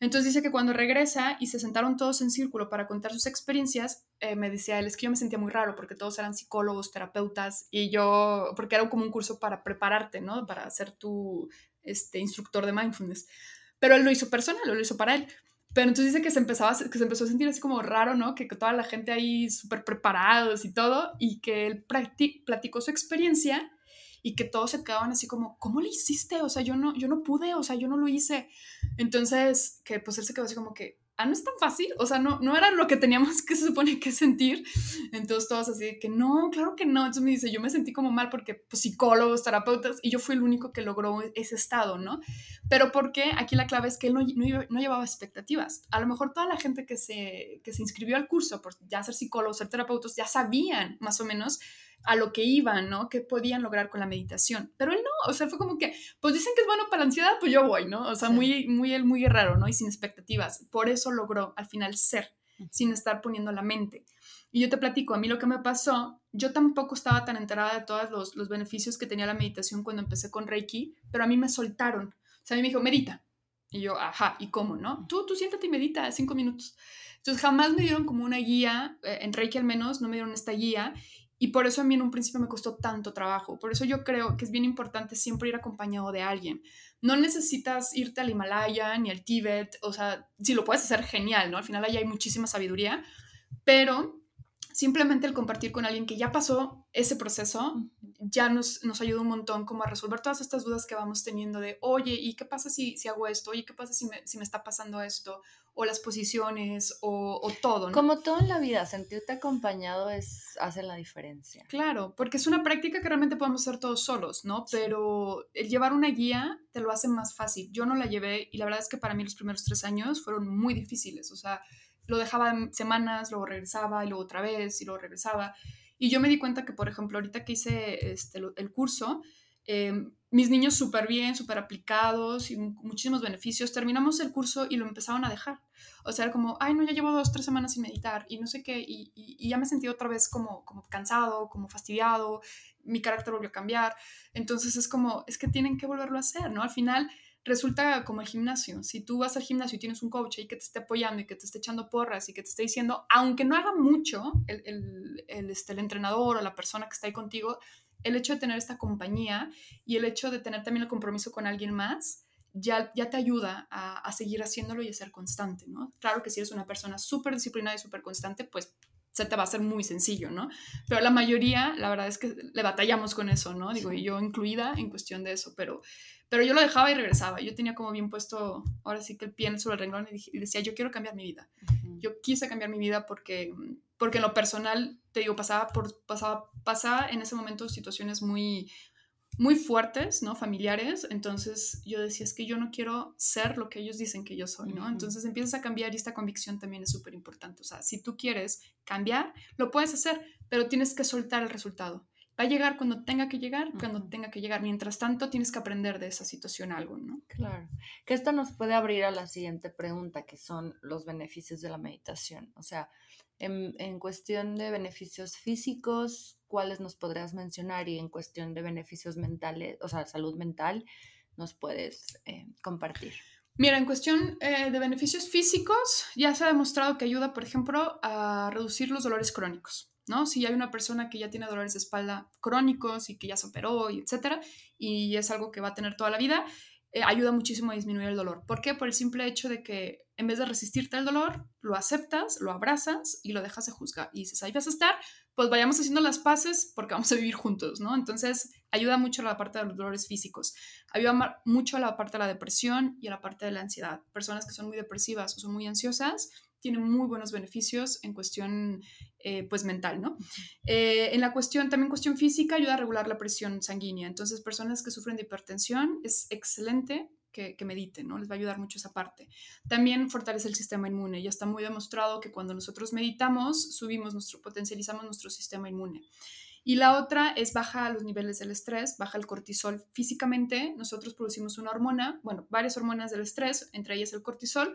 Entonces dice que cuando regresa y se sentaron todos en círculo para contar sus experiencias, eh, me decía él, es que yo me sentía muy raro porque todos eran psicólogos, terapeutas y yo, porque era como un curso para prepararte, ¿no? Para ser tu este, instructor de mindfulness. Pero él lo hizo personal, lo hizo para él. Pero entonces dice que se, empezaba, que se empezó a sentir así como raro, ¿no? Que, toda la gente ahí súper preparados y todo, y que él platicó su experiencia y que todos se quedaban así como, ¿cómo le hiciste? O sea, yo no, yo no pude, o sea, yo no lo hice. Entonces, que pues él se quedó así como que, ah, no es tan fácil, o sea, no, no era lo que teníamos que se supone que sentir. Entonces todos así de que no, claro que no. Entonces me dice, yo me sentí como mal porque pues, psicólogos, terapeutas, y yo fui el único que logró ese estado, ¿no? Pero porque aquí la clave es que él no, no, llevaba expectativas. A lo mejor toda la gente que se, que se inscribió al curso por ya ser psicólogos, ser terapeutas, ya sabían más o menos a lo que iban, ¿no? Que podían lograr con la meditación. Pero él no, o sea, fue como que, pues dicen que es bueno para la ansiedad, pues yo voy, ¿no? O sea, muy, muy, muy raro, ¿no? Y sin expectativas. Por eso logró al final ser, sin estar poniendo la mente. Y yo te platico, a mí lo que me pasó, yo tampoco estaba tan enterada de todos los, los beneficios que tenía la meditación cuando empecé con Reiki, pero a mí me soltaron. O sea, a mí me dijo, medita. Y yo, ajá, ¿y cómo, no? Tú, tú siéntate y medita cinco minutos. Entonces jamás me dieron como una guía, eh, en Reiki al menos, no me dieron esta guía. Y por eso a mí en un principio me costó tanto trabajo. Por eso yo creo que es bien importante siempre ir acompañado de alguien. No necesitas irte al Himalaya ni al Tíbet. O sea, si lo puedes hacer, genial, ¿no? Al final allá hay muchísima sabiduría. Pero simplemente el compartir con alguien que ya pasó ese proceso ya nos, nos ayuda un montón como a resolver todas estas dudas que vamos teniendo de, oye, ¿y qué pasa si, si hago esto? Oye, ¿qué pasa si me, si me está pasando esto? O las posiciones, o, o todo. ¿no? Como todo en la vida, sentirte acompañado es, hace la diferencia. Claro, porque es una práctica que realmente podemos hacer todos solos, ¿no? Pero el llevar una guía te lo hace más fácil. Yo no la llevé y la verdad es que para mí los primeros tres años fueron muy difíciles, o sea, lo dejaba semanas, luego regresaba y luego otra vez y luego regresaba. Y yo me di cuenta que, por ejemplo, ahorita que hice este, el curso, em, mis niños súper bien, súper aplicados y muchísimos beneficios, terminamos el curso y lo empezaron a dejar. O sea, como, ay, no, ya llevo dos, tres semanas sin meditar y no sé qué, y, ya me sentí otra vez como, cansado, como fastidiado, mi carácter volvió a cambiar. Entonces es como, es que tienen que volverlo a hacer, ¿no? Al final resulta como el gimnasio. Si tú vas al gimnasio y tienes un coach ahí que te esté apoyando y que te esté echando porras y que te esté diciendo, aunque no haga mucho el, el, este, el entrenador o la persona que está ahí contigo, el hecho de tener esta compañía y el hecho de tener también el compromiso con alguien más, ya, ya te ayuda a, a seguir haciéndolo y a ser constante, ¿no? Claro que si eres una persona súper disciplinada y súper constante, pues se te va a hacer muy sencillo, ¿no? Pero la mayoría, la verdad es que le batallamos con eso, ¿no? Digo, y yo incluida en cuestión de eso, pero, pero yo lo dejaba y regresaba. Yo tenía como bien puesto, ahora sí que el pie sobre el renglón y, decía, yo quiero cambiar mi vida. Yo quise cambiar mi vida porque, porque en lo personal, te digo, pasaba, por, pasaba, pasaba en ese momento situaciones muy, muy fuertes, ¿no? Familiares. Entonces yo decía, es que yo no quiero ser lo que ellos dicen que yo soy, ¿no? Entonces empiezas a cambiar y esta convicción también es súper importante. O sea, si tú quieres cambiar, lo puedes hacer, pero tienes que soltar el resultado. Va a llegar cuando tenga que llegar, cuando tenga que llegar. Mientras tanto, tienes que aprender de esa situación algo, ¿no? Claro. Que esto nos puede abrir a la siguiente pregunta, que son los beneficios de la meditación. O sea, en, en cuestión de beneficios físicos, ¿cuáles nos podrías mencionar? Y en cuestión de beneficios mentales, o sea, salud mental, nos puedes eh, compartir. Mira, en cuestión eh, de beneficios físicos, ya se ha demostrado que ayuda, por ejemplo, a reducir los dolores crónicos. ¿No? Si hay una persona que ya tiene dolores de espalda crónicos y que ya se operó y etcétera, y es algo que va a tener toda la vida, eh, ayuda muchísimo a disminuir el dolor. ¿Por qué? Por el simple hecho de que en vez de resistirte al dolor, lo aceptas, lo abrazas y lo dejas de juzgar. Y dices, ahí vas a estar, pues vayamos haciendo las paces porque vamos a vivir juntos, ¿no? Entonces, ayuda mucho a la parte de los dolores físicos, ayuda mucho a la parte de la depresión y a la parte de la ansiedad. Personas que son muy depresivas o son muy ansiosas tienen muy buenos beneficios en cuestión eh, pues mental, ¿no? Eh, en la cuestión, también cuestión física, ayuda a regular la presión sanguínea. Entonces, personas que sufren de hipertensión, es excelente que, que, mediten, ¿no? Les va a ayudar mucho esa parte. También fortalece el sistema inmune. Ya está muy demostrado que cuando nosotros meditamos, subimos nuestro, potencializamos nuestro sistema inmune. Y la otra es baja los niveles del estrés, baja el cortisol. Físicamente, nosotros producimos una hormona, bueno, varias hormonas del estrés, entre ellas el cortisol,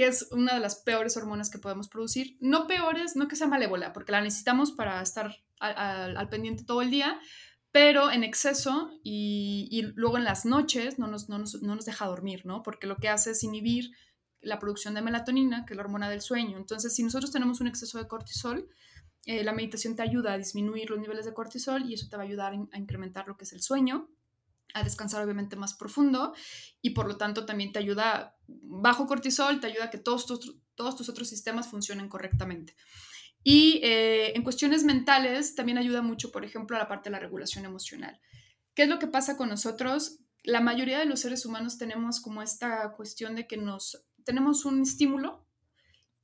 que es una de las peores hormonas que podemos producir. No peores, no que sea malévola, porque la necesitamos para estar al, pendiente todo el día, pero en exceso y, luego en las noches no nos, no, nos, deja dormir, ¿no? Porque lo que hace es inhibir la producción de melatonina, que es la hormona del sueño. Entonces, si nosotros tenemos un exceso de cortisol, eh, la meditación te ayuda a disminuir los niveles de cortisol y eso te va a ayudar a incrementar lo que es el sueño a descansar obviamente más profundo y por lo tanto también te ayuda, bajo cortisol, te ayuda a que todos tus, todos tus otros sistemas funcionen correctamente. Y eh, en cuestiones mentales también ayuda mucho, por ejemplo, a la parte de la regulación emocional. ¿Qué es lo que pasa con nosotros? La mayoría de los seres humanos tenemos como esta cuestión de que nos tenemos un estímulo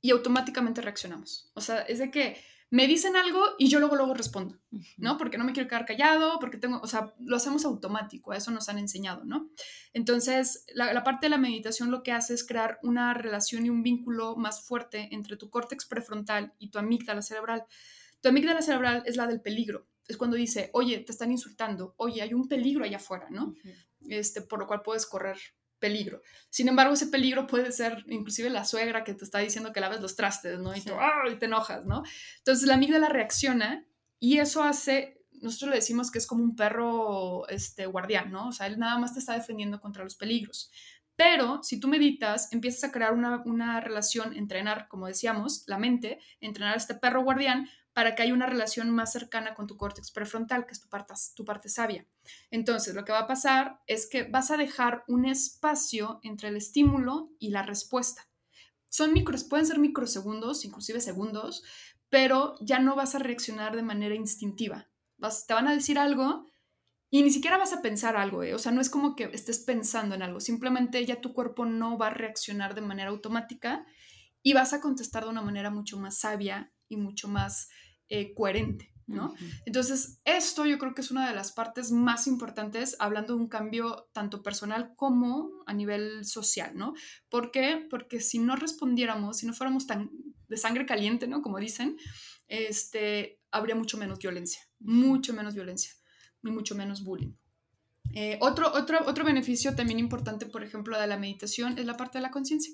y automáticamente reaccionamos. O sea, es de que me dicen algo y yo luego luego respondo, ¿no? Porque no me quiero quedar callado, porque tengo, o sea, lo hacemos automático, a eso nos han enseñado, ¿no? Entonces, la, parte de la meditación lo que hace es crear una relación y un vínculo más fuerte entre tu córtex prefrontal y tu amígdala cerebral. Tu amígdala cerebral es la del peligro, es cuando dice, oye, te están insultando, oye, hay un peligro allá afuera, ¿no? Este, por lo cual puedes correr peligro. Sin embargo, ese peligro puede ser inclusive la suegra que te está diciendo que laves los trastes, ¿no? Y, tú, y te enojas, ¿no? Entonces la amígdala reacciona y eso hace, nosotros le decimos que es como un perro este, guardián, ¿no? O sea, él nada más te está defendiendo contra los peligros. Pero si tú meditas, empiezas a crear una, una relación, entrenar, como decíamos, la mente, entrenar a este perro guardián para que haya una relación más cercana con tu córtex prefrontal, que es tu parte, tu parte sabia. Entonces, lo que va a pasar es que vas a dejar un espacio entre el estímulo y la respuesta. Son micros, pueden ser microsegundos, inclusive segundos, pero ya no vas a reaccionar de manera instintiva. Te van a decir algo y ni siquiera vas a pensar algo, ¿eh? o sea, no es como que estés pensando en algo, simplemente ya tu cuerpo no va a reaccionar de manera automática y vas a contestar de una manera mucho más sabia y mucho más eh, coherente, ¿no? Entonces, esto yo creo que es una de las partes más importantes hablando de un cambio tanto personal como a nivel social, ¿no? ¿Por qué? Porque si no respondiéramos, si no fuéramos tan de sangre caliente, ¿no? Como dicen, este, habría mucho menos violencia, mucho menos violencia y mucho menos bullying. Eh, otro, otro, otro beneficio también importante, por ejemplo, de la meditación es la parte de la conciencia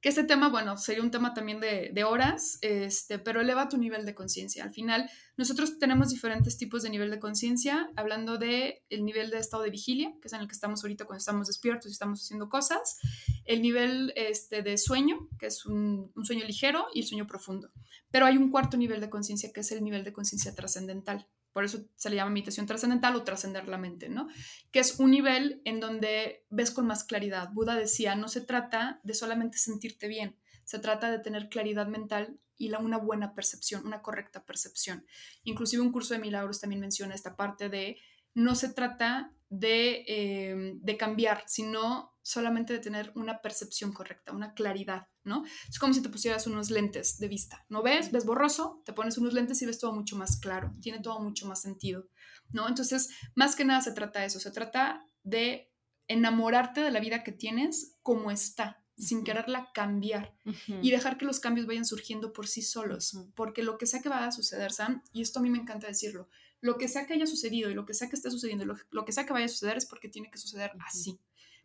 que este tema, bueno, sería un tema también de, de horas, este, pero eleva tu nivel de conciencia. Al final, nosotros tenemos diferentes tipos de nivel de conciencia, hablando de el nivel de estado de vigilia, que es en el que estamos ahorita cuando estamos despiertos y estamos haciendo cosas, el nivel este, de sueño, que es un, un sueño ligero, y el sueño profundo. Pero hay un cuarto nivel de conciencia, que es el nivel de conciencia trascendental. Por eso se le llama meditación trascendental o trascender la mente, ¿no? Que es un nivel en donde ves con más claridad. Buda decía, no se trata de solamente sentirte bien, se trata de tener claridad mental y la, una buena percepción, una correcta percepción. Inclusive un curso de milagros también menciona esta parte de no se trata de, eh, de cambiar, sino solamente de tener una percepción correcta, una claridad, ¿no? Es como si te pusieras unos lentes de vista, ¿no ves? Ves borroso, te pones unos lentes y ves todo mucho más claro, tiene todo mucho más sentido, ¿no? Entonces, más que nada se trata de eso, se trata de enamorarte de la vida que tienes como está, sin quererla cambiar y dejar que los cambios vayan surgiendo por sí solos, porque lo que sea que vaya a suceder, Sam, y esto a mí me encanta decirlo, lo que sea que haya sucedido y lo que sea que esté sucediendo, lo, lo que sea que vaya a suceder es porque tiene que suceder así,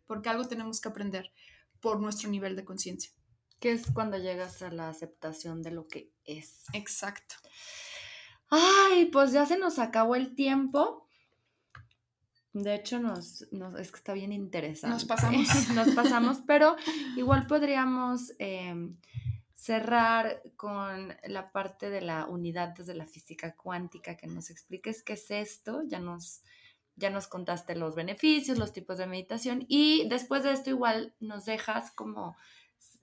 porque algo tenemos que aprender por nuestro nivel de conciencia. Que es cuando llegas a la aceptación de lo que es. Exacto. Ay, pues ya se nos acabó el tiempo. De hecho, nos, es que está bien interesante. Nos pasamos. [LAUGHS] nos pasamos, pero igual podríamos em, cerrar con la parte de la unidad desde la física cuántica, que nos expliques qué es esto. Ya nos, ya nos contaste los beneficios, los tipos de meditación y después de esto igual nos dejas como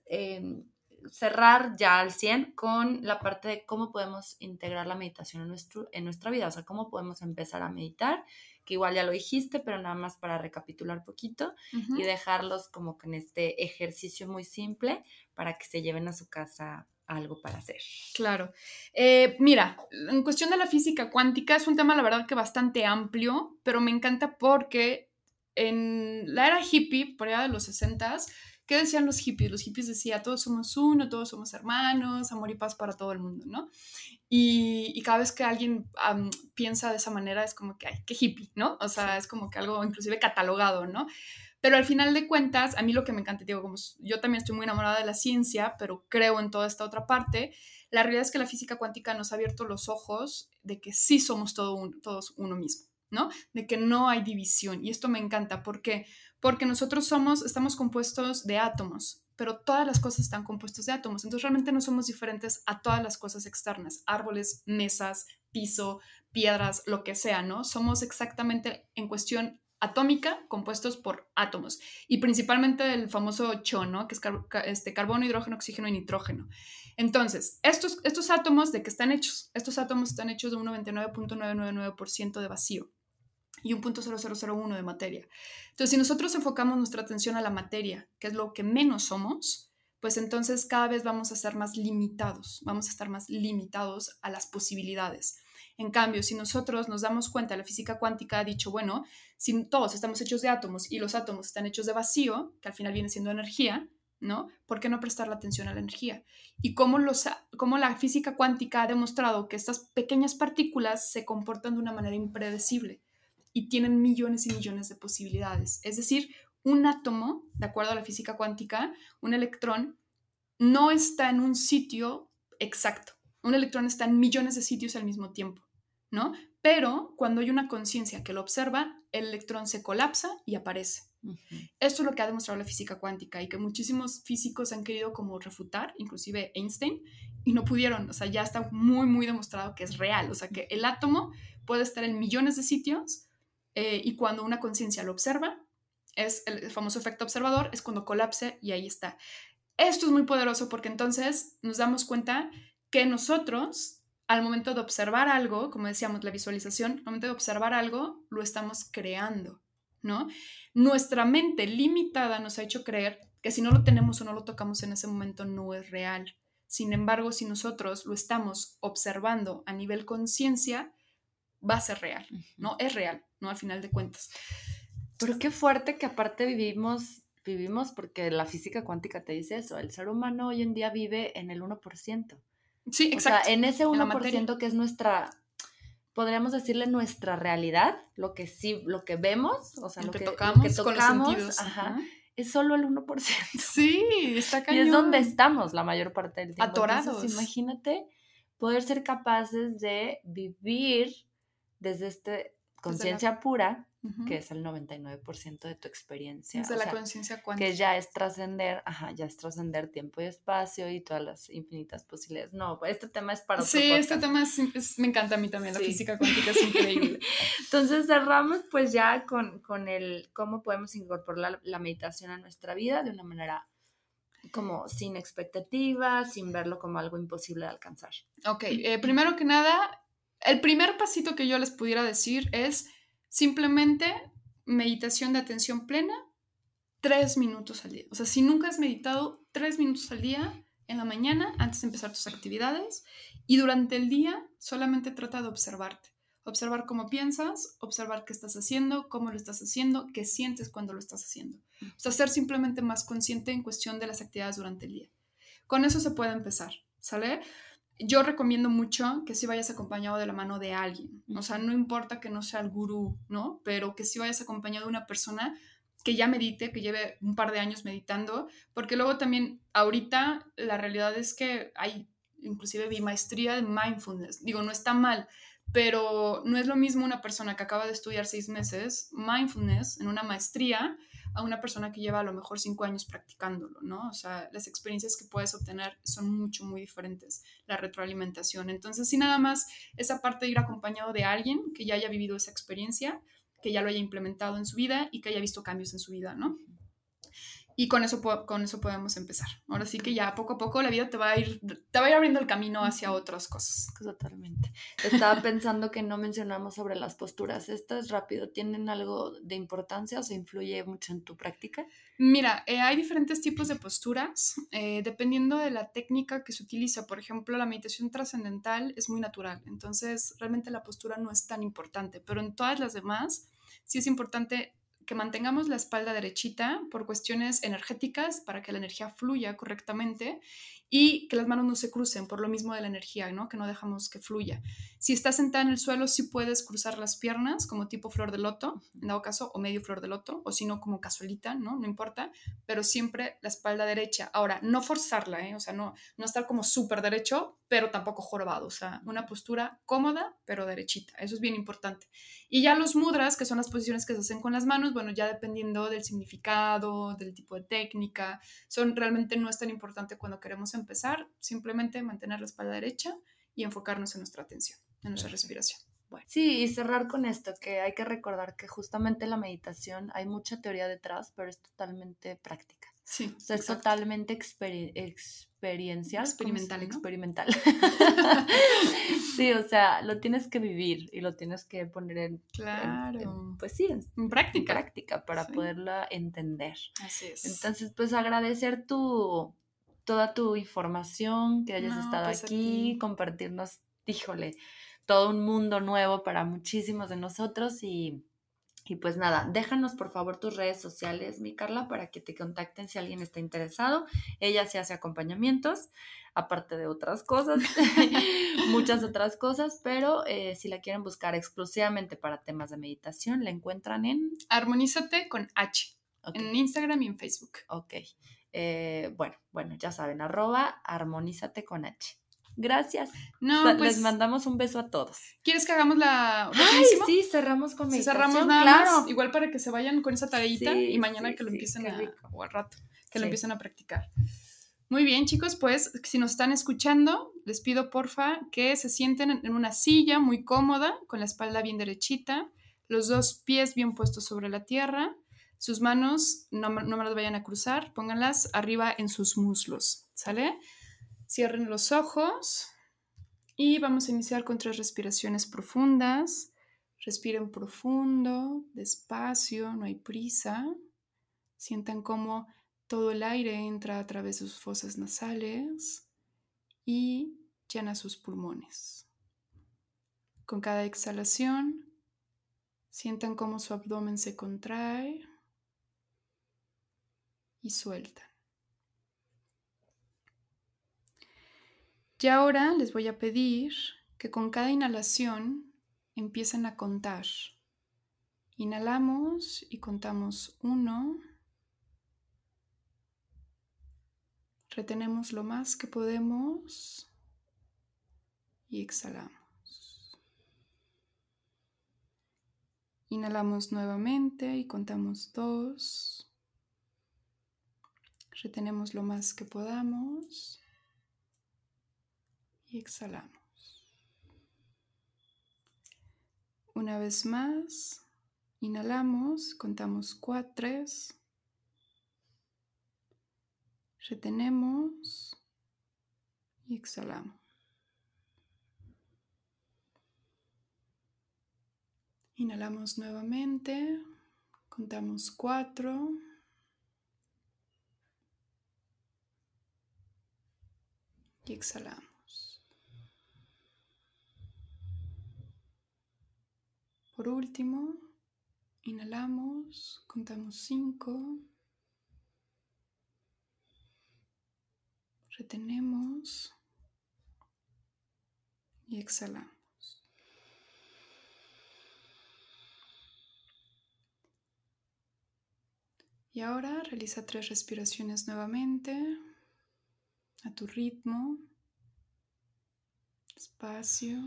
em, cerrar ya al 100 con la parte de cómo podemos integrar la meditación en, nuestro, en nuestra vida, o sea, cómo podemos empezar a meditar, que igual ya lo dijiste, pero nada más para recapitular poquito y dejarlos como que en este ejercicio muy simple para que se lleven a su casa algo para hacer. Claro. Eh, mira, en cuestión de la física cuántica es un tema, la verdad, que bastante amplio, pero me encanta porque en la era hippie, por allá de los 60s, ¿Qué decían los hippies? Los hippies decían, todos somos uno, todos somos hermanos, amor y paz para todo el mundo, ¿no? Y, cada vez que alguien piensa de esa manera es como que, ay, qué hippie, ¿no? O sea, es como que algo inclusive catalogado, ¿no? Pero al final de cuentas, a mí lo que me encanta, digo, como yo también estoy muy enamorada de la ciencia, pero creo en toda esta otra parte, la realidad es que la física cuántica nos ha abierto los ojos de que sí somos todo todos uno mismo, ¿no? De que no hay división. Y esto me encanta porque porque nosotros somos, estamos compuestos de átomos, pero todas las cosas están compuestas de átomos, entonces realmente no somos diferentes a todas las cosas externas, árboles, mesas, piso, piedras, lo que sea, ¿no? Somos exactamente en cuestión atómica compuestos por átomos y principalmente el famoso CHO, ¿no? Que es este, carbono, hidrógeno, oxígeno y nitrógeno. Entonces, estos, estos átomos, ¿de qué están hechos? Estos átomos están hechos de un 99.999% de vacío y un punto .0001 de materia. Entonces, si nosotros enfocamos nuestra atención a la materia, que es lo que menos somos, pues entonces cada vez vamos a ser más limitados, vamos a estar más limitados a las posibilidades. En cambio, si nosotros nos damos cuenta, la física cuántica ha dicho, bueno, si todos estamos hechos de átomos y los átomos están hechos de vacío, que al final viene siendo energía, ¿no? ¿Por qué no prestar la atención a la energía? Y cómo, los, cómo la física cuántica ha demostrado que estas pequeñas partículas se comportan de una manera impredecible y tienen millones y millones de posibilidades. Es decir, un átomo, de acuerdo a la física cuántica, un electrón no está en un sitio exacto. Un electrón está en millones de sitios al mismo tiempo, ¿no? Pero cuando hay una conciencia que lo observa, el electrón se colapsa y aparece. Esto es lo que ha demostrado la física cuántica y que muchísimos físicos han querido como refutar, inclusive Einstein, y no pudieron. O sea, ya está muy, muy demostrado que es real. O sea, que el átomo puede estar en millones de sitios eh, y cuando una conciencia lo observa, es el famoso efecto observador, es cuando colapse y ahí está. Esto es muy poderoso porque entonces nos damos cuenta que nosotros, al momento de observar algo, como decíamos, la visualización, al momento de observar algo, lo estamos creando, ¿no? Nuestra mente limitada nos ha hecho creer que si no lo tenemos o no lo tocamos en ese momento no es real. Sin embargo, si nosotros lo estamos observando a nivel conciencia, va a ser real, ¿no? Es real, ¿no? Al final de cuentas. Pero qué fuerte que aparte vivimos, vivimos porque la física cuántica te dice eso, el ser humano hoy en día vive en el 1%. Sí, exacto. O sea, en ese 1% que es nuestra, podríamos decirle nuestra realidad, lo que sí, lo que vemos, o sea, lo, que, tocamos, que tocamos, ajá, es solo el 1%. Sí, está cañón. Y es donde estamos la mayor parte del tiempo. Atorados. imagínate poder ser capaces de vivir desde esta conciencia pura, que es el 99% de tu experiencia. Desde la conciencia cuántica. Que ya es trascender, ajá, ya es trascender tiempo y espacio y todas las infinitas posibilidades. No, pues, este tema es para otro Sí, este tema me encanta a mí también, la física cuántica es increíble. [LAUGHS] Entonces cerramos pues ya con, con el cómo podemos incorporar la, meditación a nuestra vida de una manera como sin expectativas, sin verlo como algo imposible de alcanzar. Ok, eh, primero que nada, el primer pasito que yo les pudiera decir es simplemente meditación de atención plena, tres minutos al día. O sea, si nunca has meditado tres minutos al día en la mañana antes de empezar tus actividades y durante el día solamente trata de observarte. Observar cómo piensas, observar qué estás haciendo, cómo lo estás haciendo, qué sientes cuando lo estás haciendo. O sea, ser simplemente más consciente en cuestión de las actividades durante el día. Con eso se puede empezar, ¿sale? Yo recomiendo mucho que si vayas acompañado de la mano de alguien. O sea, no importa que no sea el gurú, ¿no? Pero que si vayas acompañado de una persona que ya medite, que lleve un par de años meditando, porque luego también ahorita la realidad es que hay inclusive mi maestría de mindfulness. Digo, no está mal, pero no es lo mismo una persona que acaba de estudiar seis meses mindfulness en una maestría a una persona que lleva a lo mejor cinco años practicándolo, ¿no? O sea, las experiencias que puedes obtener son mucho, muy diferentes, la retroalimentación. Entonces, sí, nada más esa parte de ir acompañado de alguien que ya haya vivido esa experiencia, que ya lo haya implementado en su vida y que haya visto cambios en su vida, ¿no? Y con eso, con eso podemos empezar. Ahora sí que ya poco a poco la vida te va a ir, te va a ir abriendo el camino hacia otras cosas. Totalmente. Estaba pensando que no mencionamos sobre las posturas. Esto es rápido. ¿Tienen algo de importancia o se influye mucho en tu práctica? Mira, eh, hay diferentes tipos de posturas eh, dependiendo de la técnica que se utiliza. Por ejemplo, la meditación trascendental es muy natural. Entonces, realmente la postura no es tan importante. Pero en todas las demás, sí es importante que mantengamos la espalda derechita por cuestiones energéticas para que la energía fluya correctamente y que las manos no se crucen por lo mismo de la energía, ¿no? Que no dejamos que fluya. Si estás sentada en el suelo, sí puedes cruzar las piernas como tipo flor de loto, en dado caso, o medio flor de loto, o si no, como casualita, ¿no? No importa, pero siempre la espalda derecha. Ahora, no forzarla, ¿eh? O sea, no, no estar como súper derecho, pero tampoco jorobado, o sea, una postura cómoda, pero derechita. Eso es bien importante. Y ya los mudras, que son las posiciones que se hacen con las manos, bueno, ya dependiendo del significado, del tipo de técnica, son realmente no es tan importante cuando queremos empezar, simplemente mantener la espalda derecha y enfocarnos en nuestra atención, en nuestra respiración. Sí, y cerrar con esto, que hay que recordar que justamente la meditación hay mucha teoría detrás, pero es totalmente práctica. Sí. O sea, es totalmente experiencial. Experimental. Experimental. [LAUGHS] sí, o sea, lo tienes que vivir y lo tienes que poner en. Claro. pues sí, en, práctica. práctica para poderla entender. Así es. Entonces, pues agradecer tu, toda tu información, que hayas estado pues, aquí, compartirnos, híjole, todo un mundo nuevo para muchísimos de nosotros y, y pues nada, déjanos por favor tus redes sociales, mi Carla, para que te contacten si alguien está interesado. Ella se hace acompañamientos, aparte de otras cosas, [LAUGHS] muchas otras cosas, pero eh, si la quieren buscar exclusivamente para temas de meditación, la encuentran en... Armonízate con H. En Instagram y en Facebook. Ok. Eh, bueno, bueno, ya saben, arroba armonízate con H. Gracias. No, Les pues mandamos un beso a todos. ¿Quieres que hagamos la Ay, sí, cerramos con meditación. cerramos nada claro. igual para que se vayan con esa tareita y mañana que lo empiecen a o al rato que lo empiecen a practicar. Muy bien, chicos, pues si nos están escuchando, les pido porfa que se sienten en una silla muy cómoda, con la espalda bien derechita, los dos pies bien puestos sobre la tierra sus manos no, me las vayan a cruzar, pónganlas arriba en sus muslos, ¿sale? Cierren los ojos y vamos a iniciar con tres respiraciones profundas. Respiren profundo, despacio, no hay prisa. Sientan cómo todo el aire entra a través de sus fosas nasales y llena sus pulmones. Con cada exhalación, sientan cómo su abdomen se contrae y sueltan. Y ahora les voy a pedir que con cada inhalación empiecen a contar. Inhalamos y contamos uno. Retenemos lo más que podemos y exhalamos. Inhalamos nuevamente y contamos dos. Retenemos lo más que podamos y exhalamos. Una vez más, inhalamos, contamos cuatro, retenemos y exhalamos. Inhalamos nuevamente, contamos cuatro. Y exhalamos. Por último, inhalamos, contamos 5, retenemos Y exhalamos. Y ahora realiza tres respiraciones nuevamente a tu ritmo, espacio.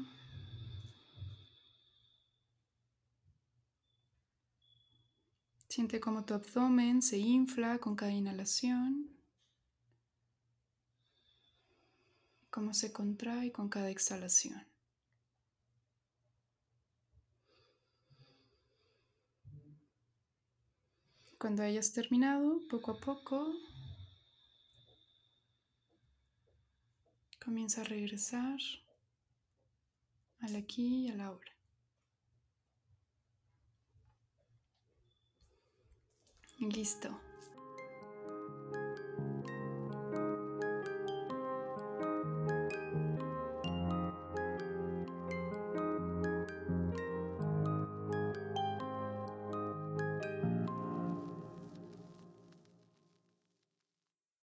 Siente cómo tu abdomen se infla con cada inhalación. Cómo se contrae con cada exhalación. Cuando hayas terminado, poco a poco, comienza a regresar al aquí y a la hora. Listo.